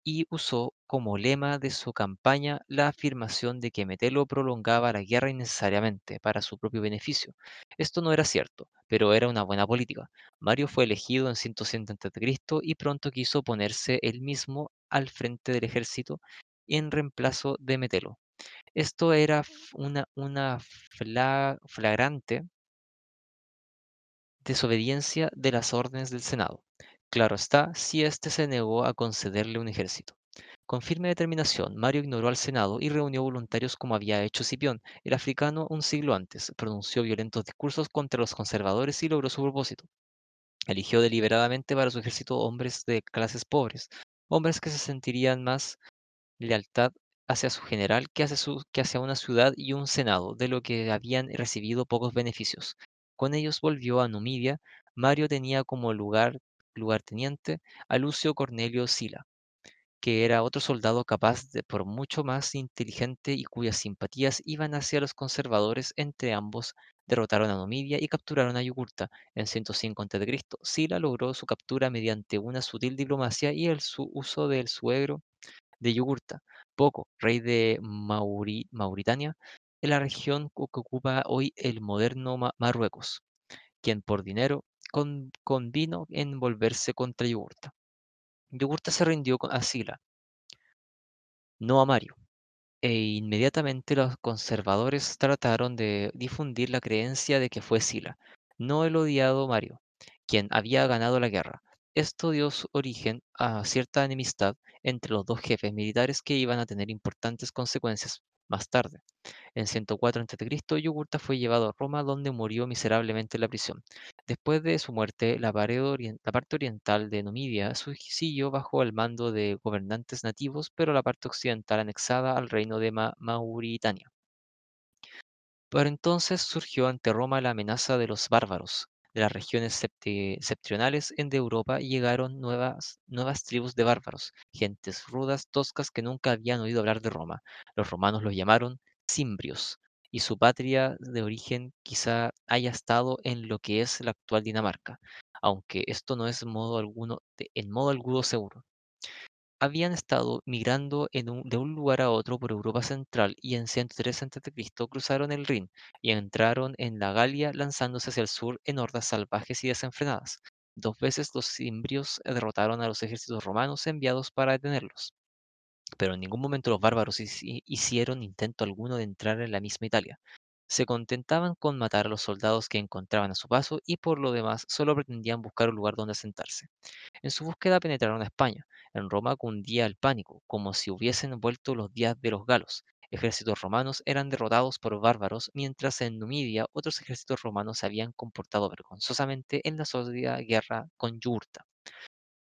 y usó como lema de su campaña la afirmación de que Metelo prolongaba la guerra innecesariamente para su propio beneficio. Esto no era cierto, pero era una buena política. Mario fue elegido en 107 a.C. y pronto quiso ponerse él mismo al frente del ejército en reemplazo de Metelo. Esto era una, una fla- flagrante desobediencia de las órdenes del Senado. Claro está, si éste se negó a concederle un ejército. Con firme determinación, Mario ignoró al Senado y reunió voluntarios como había hecho Cipión, el africano, un siglo antes. Pronunció violentos discursos contra los conservadores y logró su propósito. Eligió deliberadamente para su ejército hombres de clases pobres, hombres que se sentirían más lealtad hacia su general que hacia, su- que hacia una ciudad y un senado, de lo que habían recibido pocos beneficios. Con ellos volvió a Numidia. Mario tenía como lugar, lugarteniente a Lucio Cornelio Sila, que era otro soldado capaz de por mucho más inteligente y cuyas simpatías iban hacia los conservadores. Entre ambos derrotaron a Numidia y capturaron a Yugurta en 105 a.C. Sila logró su captura mediante una sutil diplomacia y el su uso del suegro de Yugurta, Poco, rey de Mauri- Mauritania, en la región que ocupa hoy el moderno Ma- Marruecos, quien por dinero con- convino en volverse contra Yugurta. Yugurta se rindió a Sila, no a Mario, e inmediatamente los conservadores trataron de difundir la creencia de que fue Sila, no el odiado Mario, quien había ganado la guerra. Esto dio su origen a cierta enemistad entre los dos jefes militares que iban a tener importantes consecuencias más tarde. En 104 a.C., Yugurta fue llevado a Roma, donde murió miserablemente en la prisión. Después de su muerte, la, parte oriental de Numidia siguió bajo el mando de gobernantes nativos, pero la parte occidental anexada al reino de Ma- Mauritania. Por entonces surgió ante Roma la amenaza de los bárbaros. De las regiones septe- septentrionales en de Europa llegaron nuevas, tribus de bárbaros, gentes rudas, toscas que nunca habían oído hablar de Roma. Los romanos los llamaron cimbrios, y su patria de origen quizá haya estado en lo que es la actual Dinamarca, aunque esto no es modo alguno, en modo alguno seguro habían estado migrando de un lugar a otro por Europa Central y en 103 a.C. cruzaron el Rin y entraron en la Galia lanzándose hacia el sur en hordas salvajes y desenfrenadas. Dos veces los cimbrios derrotaron a los ejércitos romanos enviados para detenerlos, pero en ningún momento los bárbaros hici- hicieron intento alguno de entrar en la misma Italia. Se contentaban con matar a los soldados que encontraban a su paso y por lo demás solo pretendían buscar un lugar donde asentarse. En su búsqueda penetraron a España. En Roma cundía el pánico, como si hubiesen vuelto los días de los galos. Ejércitos romanos eran derrotados por bárbaros, mientras en Numidia otros ejércitos romanos se habían comportado vergonzosamente en la sólida guerra con Yurta.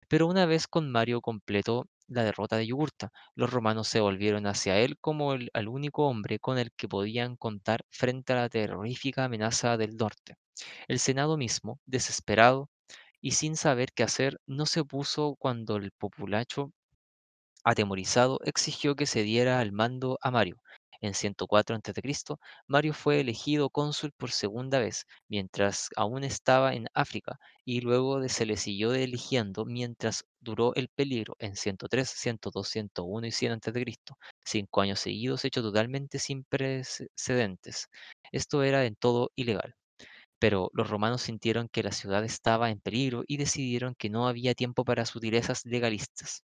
Pero una vez con Mario completó la derrota de Yugurta, los romanos se volvieron hacia él como el, al único hombre con el que podían contar frente a la terrorífica amenaza del norte. El Senado mismo, desesperado, y sin saber qué hacer, no se opuso cuando el populacho, atemorizado, exigió que se diera el mando a Mario. En 104 a.C., Mario fue elegido cónsul por segunda vez, mientras aún estaba en África, y luego se le siguió eligiendo mientras duró el peligro en 103, 102, 101 y 100 a.C., cinco años seguidos hecho totalmente sin precedentes. Esto era en todo ilegal. Pero los romanos sintieron que la ciudad estaba en peligro y decidieron que no había tiempo para sutilezas legalistas.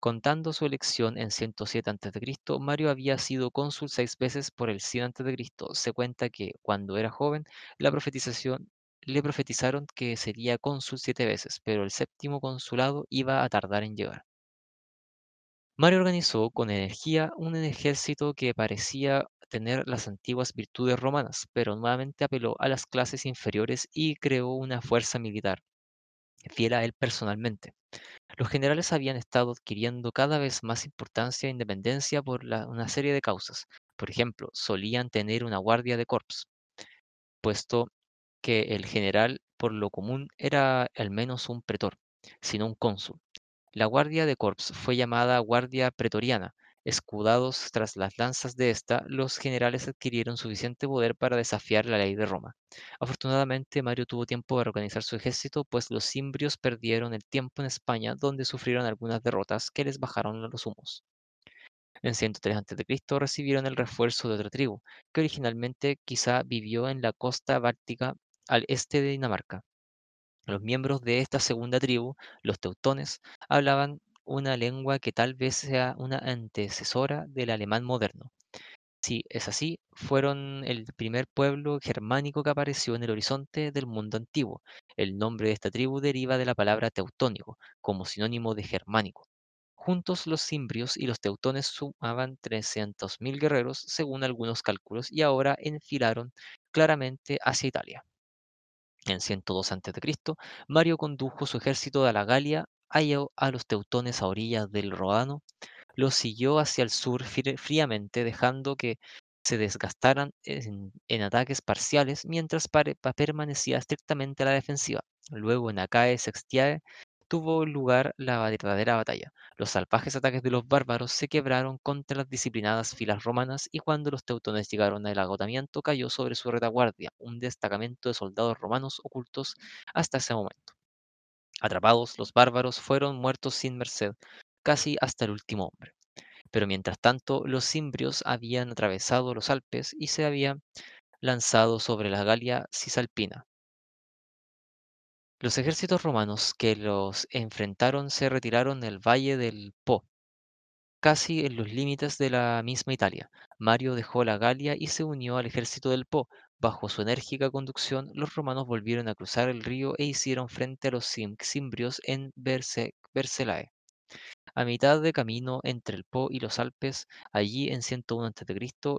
Contando su elección en 107 a.C., Mario había sido cónsul seis veces por el 100 a.C. Se cuenta que, cuando era joven, la profetización, le profetizaron que sería cónsul siete veces, pero el séptimo consulado iba a tardar en llegar. Mario organizó con energía un ejército que parecía tener las antiguas virtudes romanas, pero nuevamente apeló a las clases inferiores y creó una fuerza militar, fiel a él personalmente. Los generales habían estado adquiriendo cada vez más importancia e independencia por una serie de causas. Por ejemplo, solían tener una guardia de corps, puesto que el general por lo común era al menos un pretor, sino un cónsul. La guardia de corps fue llamada guardia pretoriana. Escudados tras las lanzas de esta, los generales adquirieron suficiente poder para desafiar la ley de Roma. Afortunadamente, Mario tuvo tiempo para organizar su ejército, pues los cimbrios perdieron el tiempo en España, donde sufrieron algunas derrotas que les bajaron a los humos. En 103 a.C. recibieron el refuerzo de otra tribu, que originalmente quizá vivió en la costa báltica al este de Dinamarca. Los miembros de esta segunda tribu, los teutones, hablaban una lengua que tal vez sea una antecesora del alemán moderno. Si es así, fueron el primer pueblo germánico que apareció en el horizonte del mundo antiguo. El nombre de esta tribu deriva de la palabra teutónico, como sinónimo de germánico. Juntos los cimbrios y los teutones sumaban 300.000 guerreros según algunos cálculos y ahora enfilaron claramente hacia Italia. En 102 a.C., Mario condujo su ejército de la Galia, halló a los teutones a orillas del Ródano, los siguió hacia el sur fríamente, dejando que se desgastaran en, en ataques parciales mientras permanecía estrictamente a la defensiva. Luego en Acae Sextiae tuvo lugar la verdadera batalla. Los salvajes ataques de los bárbaros se quebraron contra las disciplinadas filas romanas y cuando los teutones llegaron al agotamiento cayó sobre su retaguardia un destacamento de soldados romanos ocultos hasta ese momento. Atrapados, los bárbaros fueron muertos sin merced, casi hasta el último hombre. Pero mientras tanto, los cimbrios habían atravesado los Alpes y se habían lanzado sobre la Galia cisalpina, los ejércitos romanos que los enfrentaron se retiraron del valle del Po, casi en los límites de la misma Italia. Mario dejó la Galia y se unió al ejército del Po. Bajo su enérgica conducción, los romanos volvieron a cruzar el río e hicieron frente a los cimbrios en Vercelae. A mitad de camino entre el Po y los Alpes, allí en 101 a.C.,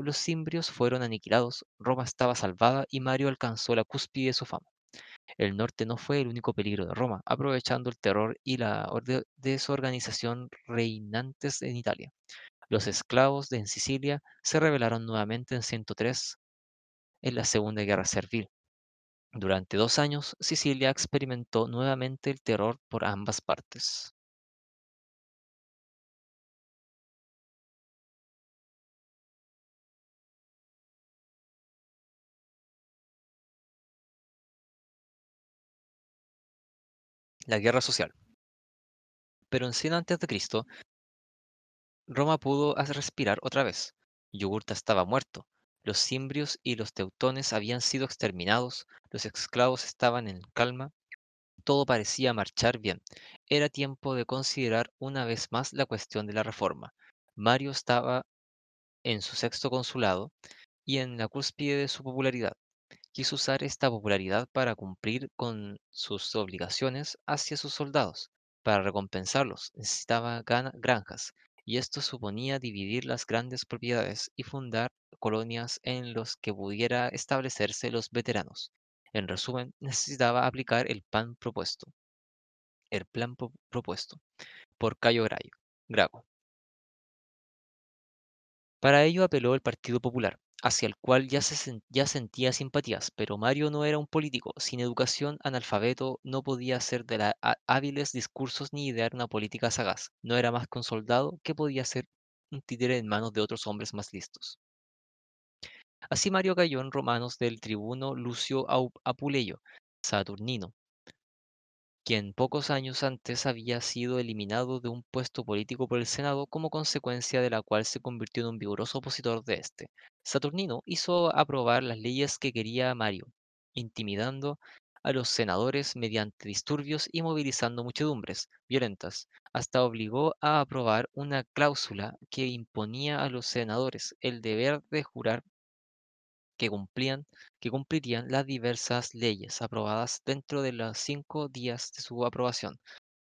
los cimbrios fueron aniquilados, Roma estaba salvada y Mario alcanzó la cúspide de su fama. El norte no fue el único peligro de Roma, aprovechando el terror y la desorganización reinantes en Italia. Los esclavos de Sicilia se rebelaron nuevamente en 103 en la Segunda Guerra Servil. Durante dos años, Sicilia experimentó nuevamente el terror por ambas partes. La guerra social. Pero en 100 a.C., Roma pudo respirar otra vez. Yugurta estaba muerto. Los cimbrios y los teutones habían sido exterminados. Los esclavos estaban en calma. Todo parecía marchar bien. Era tiempo de considerar una vez más la cuestión de la reforma. Mario estaba en su sexto consulado y en la cúspide de su popularidad quiso usar esta popularidad para cumplir con sus obligaciones hacia sus soldados. Para recompensarlos necesitaba granjas, y esto suponía dividir las grandes propiedades y fundar colonias en los que pudiera establecerse los veteranos. En resumen, necesitaba aplicar el plan propuesto. El plan propuesto por Cayo Grago. Para ello apeló el Partido Popular, hacia el cual ya, se ya sentía simpatías, pero Mario no era un político, sin educación, analfabeto, no podía hacer de hábiles discursos ni idear una política sagaz, no era más que un soldado que podía ser un títere en manos de otros hombres más listos. Así Mario cayó en romanos del tribuno Lucio Apuleyo, Saturnino, quien pocos años antes había sido eliminado de un puesto político por el Senado como consecuencia de la cual se convirtió en un vigoroso opositor de este. Saturnino hizo aprobar las leyes que quería Mario, intimidando a los senadores mediante disturbios y movilizando muchedumbres violentas, hasta obligó a aprobar una cláusula que imponía a los senadores el deber de jurar que cumplían, que cumplirían las diversas leyes aprobadas dentro de los cinco días de su aprobación.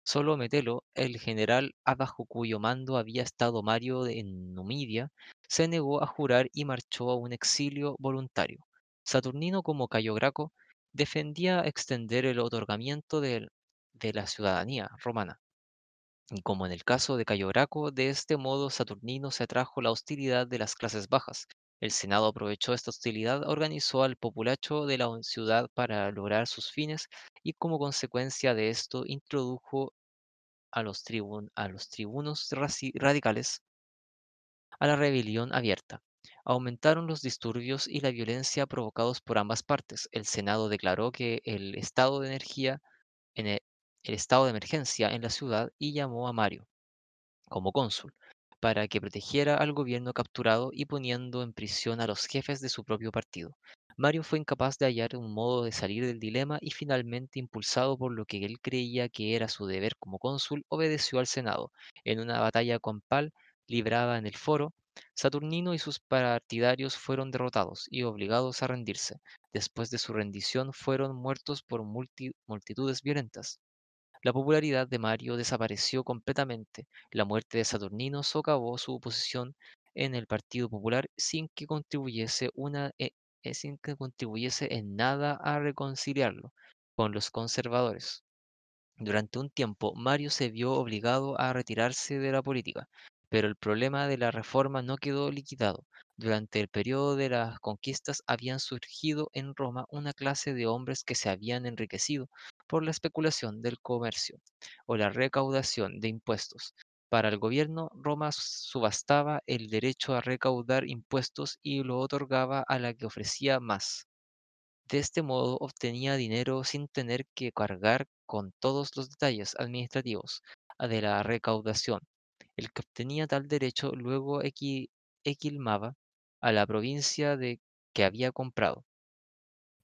Solo Metelo, el general bajo cuyo mando había estado Mario en Numidia, se negó a jurar y marchó a un exilio voluntario. Saturnino, como Cayo Graco, defendía extender el otorgamiento de, la ciudadanía romana. Y como en el caso de Cayo Graco, de este modo Saturnino se atrajo la hostilidad de las clases bajas, el Senado aprovechó esta hostilidad, organizó al populacho de la ciudad para lograr sus fines y como consecuencia de esto introdujo a los, tribunos radicales a la rebelión abierta. Aumentaron los disturbios y la violencia provocados por ambas partes. El Senado declaró que el estado de energía en el estado de emergencia en la ciudad y llamó a Mario como cónsul para que protegiera al gobierno capturado y poniendo en prisión a los jefes de su propio partido. Mario fue incapaz de hallar un modo de salir del dilema y finalmente, impulsado por lo que él creía que era su deber como cónsul, obedeció al Senado. En una batalla campal librada en el foro, Saturnino y sus partidarios fueron derrotados y obligados a rendirse. Después de su rendición fueron muertos por multitudes violentas. La popularidad de Mario desapareció completamente. La muerte de Saturnino socavó su posición en el Partido Popular sin que contribuyese una, eh, eh, sin que contribuyese en nada a reconciliarlo con los conservadores. Durante un tiempo, Mario se vio obligado a retirarse de la política, pero el problema de la reforma no quedó liquidado. Durante el periodo de las conquistas habían surgido en Roma una clase de hombres que se habían enriquecido por la especulación del comercio o la recaudación de impuestos. Para el gobierno, Roma subastaba el derecho a recaudar impuestos y lo otorgaba a la que ofrecía más. De este modo obtenía dinero sin tener que cargar con todos los detalles administrativos de la recaudación. El que obtenía tal derecho luego equi- equilmaba a la provincia de que había comprado.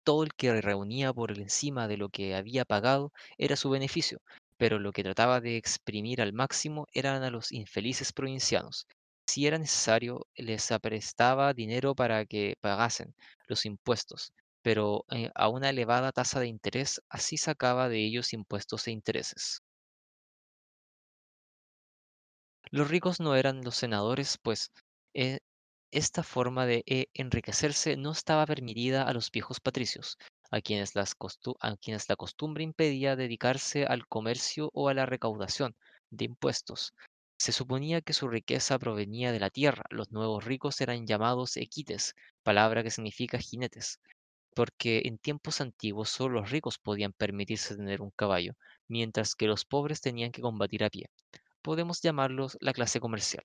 Todo el que reunía por encima de lo que había pagado era su beneficio, pero lo que trataba de exprimir al máximo eran a los infelices provincianos. Si era necesario, les aprestaba dinero para que pagasen los impuestos, pero eh, a una elevada tasa de interés, así sacaba de ellos impuestos e intereses. Los ricos no eran los senadores, pues eh, esta forma de eh, enriquecerse no estaba permitida a los viejos patricios, a quienes, a quienes la costumbre impedía dedicarse al comercio o a la recaudación de impuestos. Se suponía que su riqueza provenía de la tierra. Los nuevos ricos eran llamados equites, palabra que significa jinetes, porque en tiempos antiguos solo los ricos podían permitirse tener un caballo, mientras que los pobres tenían que combatir a pie. Podemos llamarlos la clase comercial.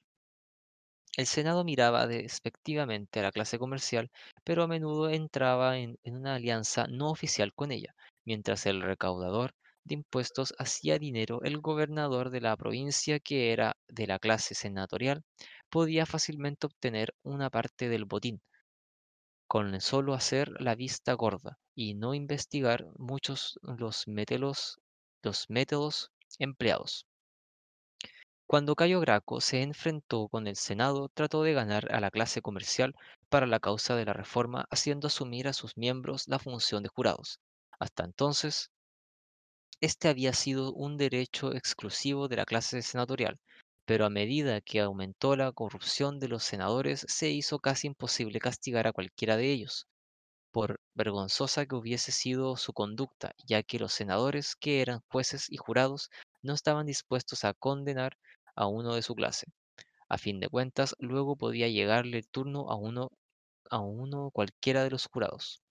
El Senado miraba despectivamente a la clase comercial, pero a menudo entraba en, una alianza no oficial con ella. Mientras el recaudador de impuestos hacía dinero, el gobernador de la provincia, que era de la clase senatorial, podía fácilmente obtener una parte del botín, con solo hacer la vista gorda y no investigar muchos los métodos empleados. Cuando Cayo Graco se enfrentó con el Senado, trató de ganar a la clase comercial para la causa de la reforma, haciendo asumir a sus miembros la función de jurados. Hasta entonces, este había sido un derecho exclusivo de la clase senatorial, pero a medida que aumentó la corrupción de los senadores, se hizo casi imposible castigar a cualquiera de ellos, por vergonzosa que hubiese sido su conducta, ya que los senadores, que eran jueces y jurados, no estaban dispuestos a condenar a uno de su clase. A fin de cuentas, luego podía llegarle el turno a uno, a uno cualquiera de los jurados.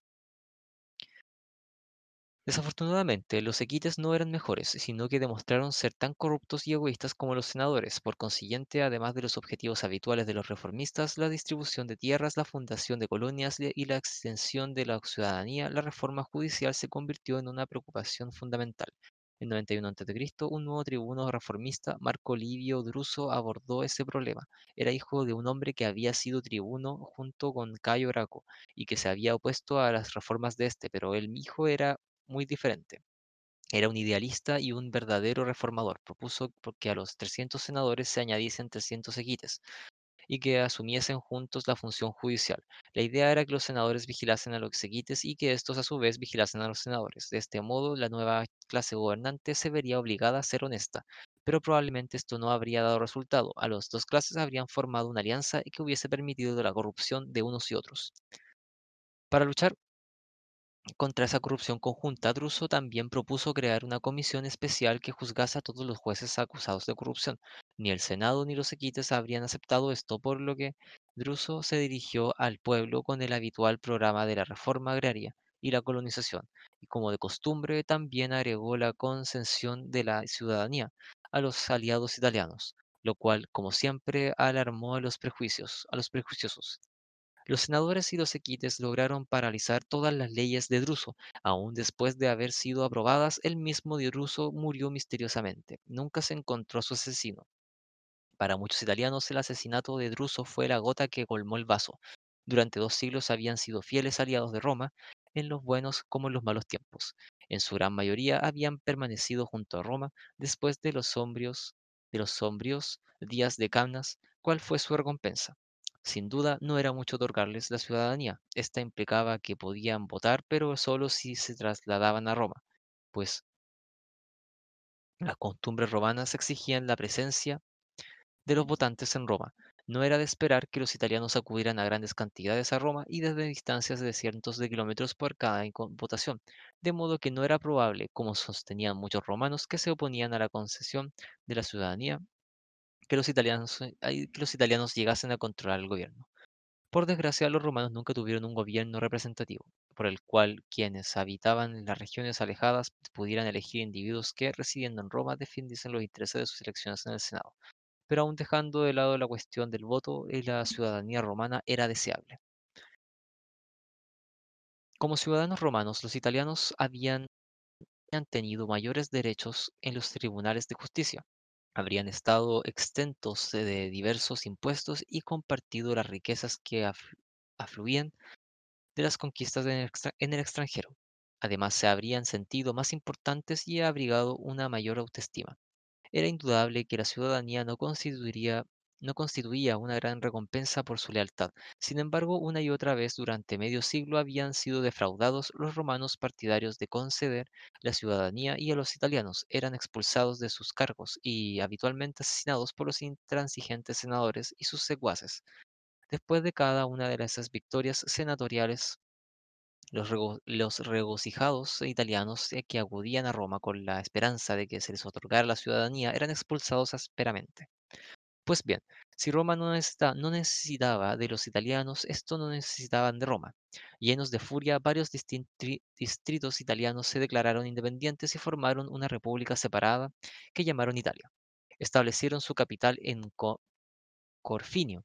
Desafortunadamente, los equites no eran mejores, sino que demostraron ser tan corruptos y egoístas como los senadores. Por consiguiente, además de los objetivos habituales de los reformistas, la distribución de tierras, la fundación de colonias y la extensión de la ciudadanía, la reforma judicial se convirtió en una preocupación fundamental. En 91 a.C., un nuevo tribuno reformista, Marco Livio Druso, abordó ese problema. Era hijo de un hombre que había sido tribuno junto con Cayo Graco y que se había opuesto a las reformas de este, pero el hijo era muy diferente. Era un idealista y un verdadero reformador. Propuso que a los 300 senadores se añadiesen 300 equites y que asumiesen juntos la función judicial. La idea era que los senadores vigilasen a los equites y que estos a su vez vigilasen a los senadores. De este modo, la nueva clase gobernante se vería obligada a ser honesta, pero probablemente esto no habría dado resultado. A las dos clases habrían formado una alianza y que hubiese permitido la corrupción de unos y otros. Para luchar contra esa corrupción conjunta, Druso también propuso crear una comisión especial que juzgase a todos los jueces acusados de corrupción. Ni el Senado ni los equites habrían aceptado esto, por lo que Druso se dirigió al pueblo con el habitual programa de la reforma agraria y la colonización, y como de costumbre también agregó la concesión de la ciudadanía a los aliados italianos, lo cual, como siempre, alarmó a los prejuicios, a los prejuiciosos. Los senadores y los equites lograron paralizar todas las leyes de Druso. Aún después de haber sido aprobadas, el mismo Druso murió misteriosamente. Nunca se encontró su asesino. Para muchos italianos, el asesinato de Druso fue la gota que colmó el vaso. Durante dos siglos habían sido fieles aliados de Roma, en los buenos como en los malos tiempos. En su gran mayoría habían permanecido junto a Roma después de los sombrios, de los sombrios días de Camnas. ¿Cuál fue su recompensa? Sin duda, no era mucho otorgarles la ciudadanía. Esta implicaba que podían votar, pero solo si se trasladaban a Roma, pues Las costumbres romanas exigían la presencia de los votantes en Roma. No era de esperar que los italianos acudieran a grandes cantidades a Roma y desde distancias de cientos de kilómetros por cada votación, de modo que no era probable, como sostenían muchos romanos que se oponían a la concesión de la ciudadanía, que los italianos, eh, que los italianos llegasen a controlar el gobierno. Por desgracia, los romanos nunca tuvieron un gobierno representativo, por el cual quienes habitaban en las regiones alejadas pudieran elegir individuos que, residiendo en Roma, defendiesen los intereses de sus elecciones en el Senado pero aún dejando de lado la cuestión del voto, eh, la ciudadanía romana era deseable. Como ciudadanos romanos, los italianos habían tenido mayores derechos en los tribunales de justicia. Habrían estado exentos de diversos impuestos y compartido las riquezas que aflu- afluían de las conquistas en el extranjero. Además, se habrían sentido más importantes y abrigado una mayor autoestima. Era indudable que la ciudadanía no constituiría- no constituía una gran recompensa por su lealtad. Sin embargo, una y otra vez durante medio siglo habían sido defraudados los romanos partidarios de conceder la ciudadanía y a los italianos eran expulsados de sus cargos y habitualmente asesinados por los intransigentes senadores y sus secuaces. Después de cada una de esas victorias senatoriales, los, los regocijados italianos eh, que acudían a Roma con la esperanza de que se les otorgara la ciudadanía eran expulsados ásperamente. Pues bien, si Roma no, no necesitaba de los italianos, estos no necesitaban de Roma. Llenos de furia, varios distritos italianos se declararon independientes y formaron una república separada que llamaron Italia. Establecieron su capital en Co- Corfinio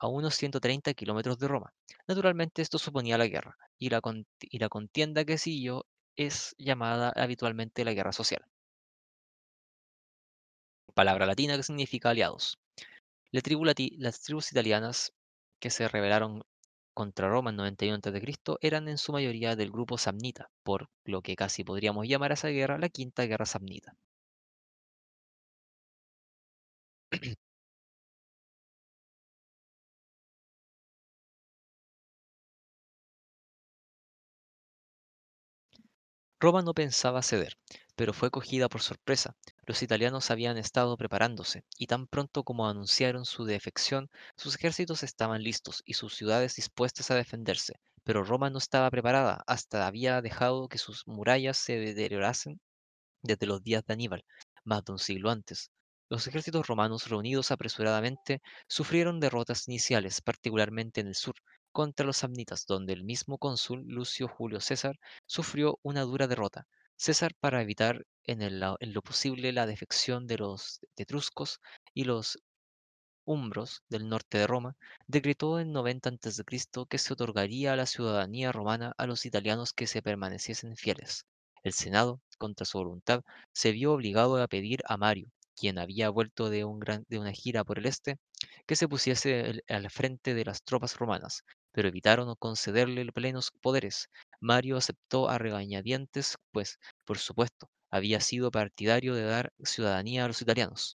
a unos 130 kilómetros de Roma. Naturalmente esto suponía la guerra, y la, y la contienda que siguió es llamada habitualmente la guerra social, palabra latina que significa aliados. La tribu lati- las tribus italianas que se rebelaron contra Roma en 91 a.C. eran en su mayoría del grupo samnita, por lo que casi podríamos llamar a esa guerra la Quinta Guerra Samnita. Roma no pensaba ceder, pero fue cogida por sorpresa. Los italianos habían estado preparándose, y tan pronto como anunciaron su defección, sus ejércitos estaban listos y sus ciudades dispuestas a defenderse. Pero Roma no estaba preparada, hasta había dejado que sus murallas se deteriorasen desde los días de Aníbal, más de un siglo antes. Los ejércitos romanos reunidos apresuradamente sufrieron derrotas iniciales, particularmente en el sur, contra los samnitas, donde el mismo cónsul Lucio Julio César sufrió una dura derrota. César, para evitar en, el lo posible la defección de los etruscos y los umbros del norte de Roma, decretó en 90 a.C. que se otorgaría la ciudadanía romana a los italianos que se permaneciesen fieles. El Senado, contra su voluntad, se vio obligado a pedir a Mario, quien había vuelto de, un gran- de una gira por el este, que se pusiese al frente de las tropas romanas, pero evitaron concederle plenos poderes. Mario aceptó a regañadientes, pues, por supuesto, había sido partidario de dar ciudadanía a los italianos.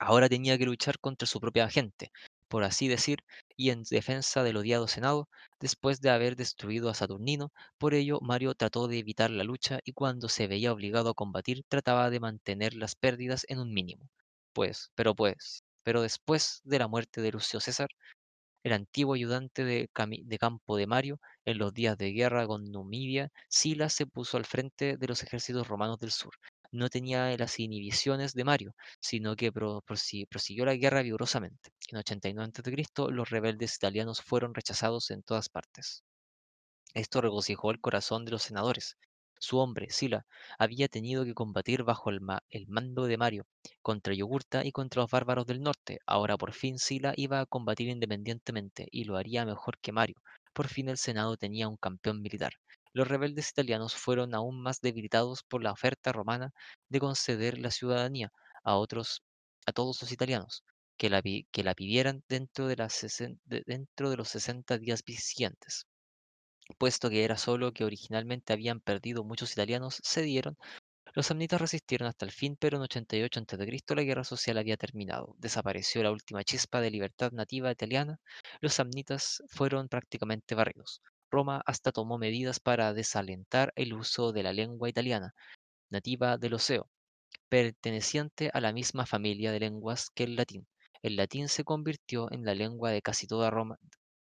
Ahora tenía que luchar contra su propia gente, por así decir, y en defensa del odiado Senado, después de haber destruido a Saturnino. Por ello, Mario trató de evitar la lucha y cuando se veía obligado a combatir, trataba de mantener las pérdidas en un mínimo. Pues, pero pues, pero después de la muerte de Lucio César, el antiguo ayudante de, campo de Mario, en los días de guerra con Numidia, Sila se puso al frente de los ejércitos romanos del sur. No tenía las inhibiciones de Mario, sino que pro- prosi- prosiguió la guerra vigorosamente. En 89 a.C., los rebeldes italianos fueron rechazados en todas partes. Esto regocijó el corazón de los senadores. Su hombre, Sila, había tenido que combatir bajo el, ma- el mando de Mario contra Yugurta y contra los bárbaros del norte. Ahora por fin Sila iba a combatir independientemente y lo haría mejor que Mario. Por fin el Senado tenía un campeón militar. Los rebeldes italianos fueron aún más debilitados por la oferta romana de conceder la ciudadanía a otros, a todos los italianos, que la, que la pidieran dentro de- dentro de los 60 días siguientes puesto que era solo que originalmente habían perdido muchos italianos, cedieron. Los samnitas resistieron hasta el fin, pero en 88 a.C. la guerra social había terminado. Desapareció la última chispa de libertad nativa italiana. Los samnitas fueron prácticamente barridos. Roma hasta tomó medidas para desalentar el uso de la lengua italiana, nativa del Oceo, perteneciente a la misma familia de lenguas que el latín. El latín se convirtió en la lengua de casi toda Roma,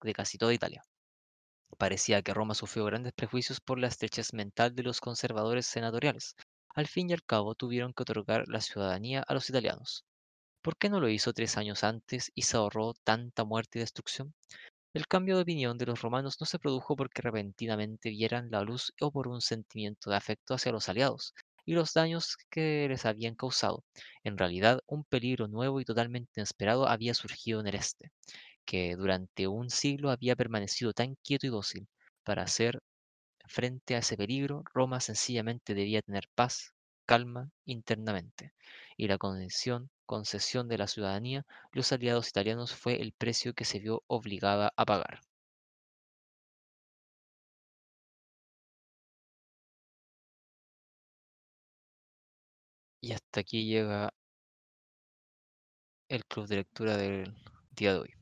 de casi toda Italia. Parecía que Roma sufrió grandes prejuicios por la estrechez mental de los conservadores senatoriales. Al fin y al cabo tuvieron que otorgar la ciudadanía a los italianos. ¿Por qué no lo hizo tres años antes y se ahorró tanta muerte y destrucción? El cambio de opinión de los romanos no se produjo porque repentinamente vieran la luz o por un sentimiento de afecto hacia los aliados y los daños que les habían causado. En realidad, un peligro nuevo y totalmente inesperado había surgido en el este, que durante un siglo había permanecido tan quieto y dócil. Para hacer frente a ese peligro, Roma sencillamente debía tener paz, calma internamente, y la concesión, concesión de la ciudadanía los aliados italianos fue el precio que se vio obligada a pagar. Y hasta aquí llega el club de lectura del día de hoy.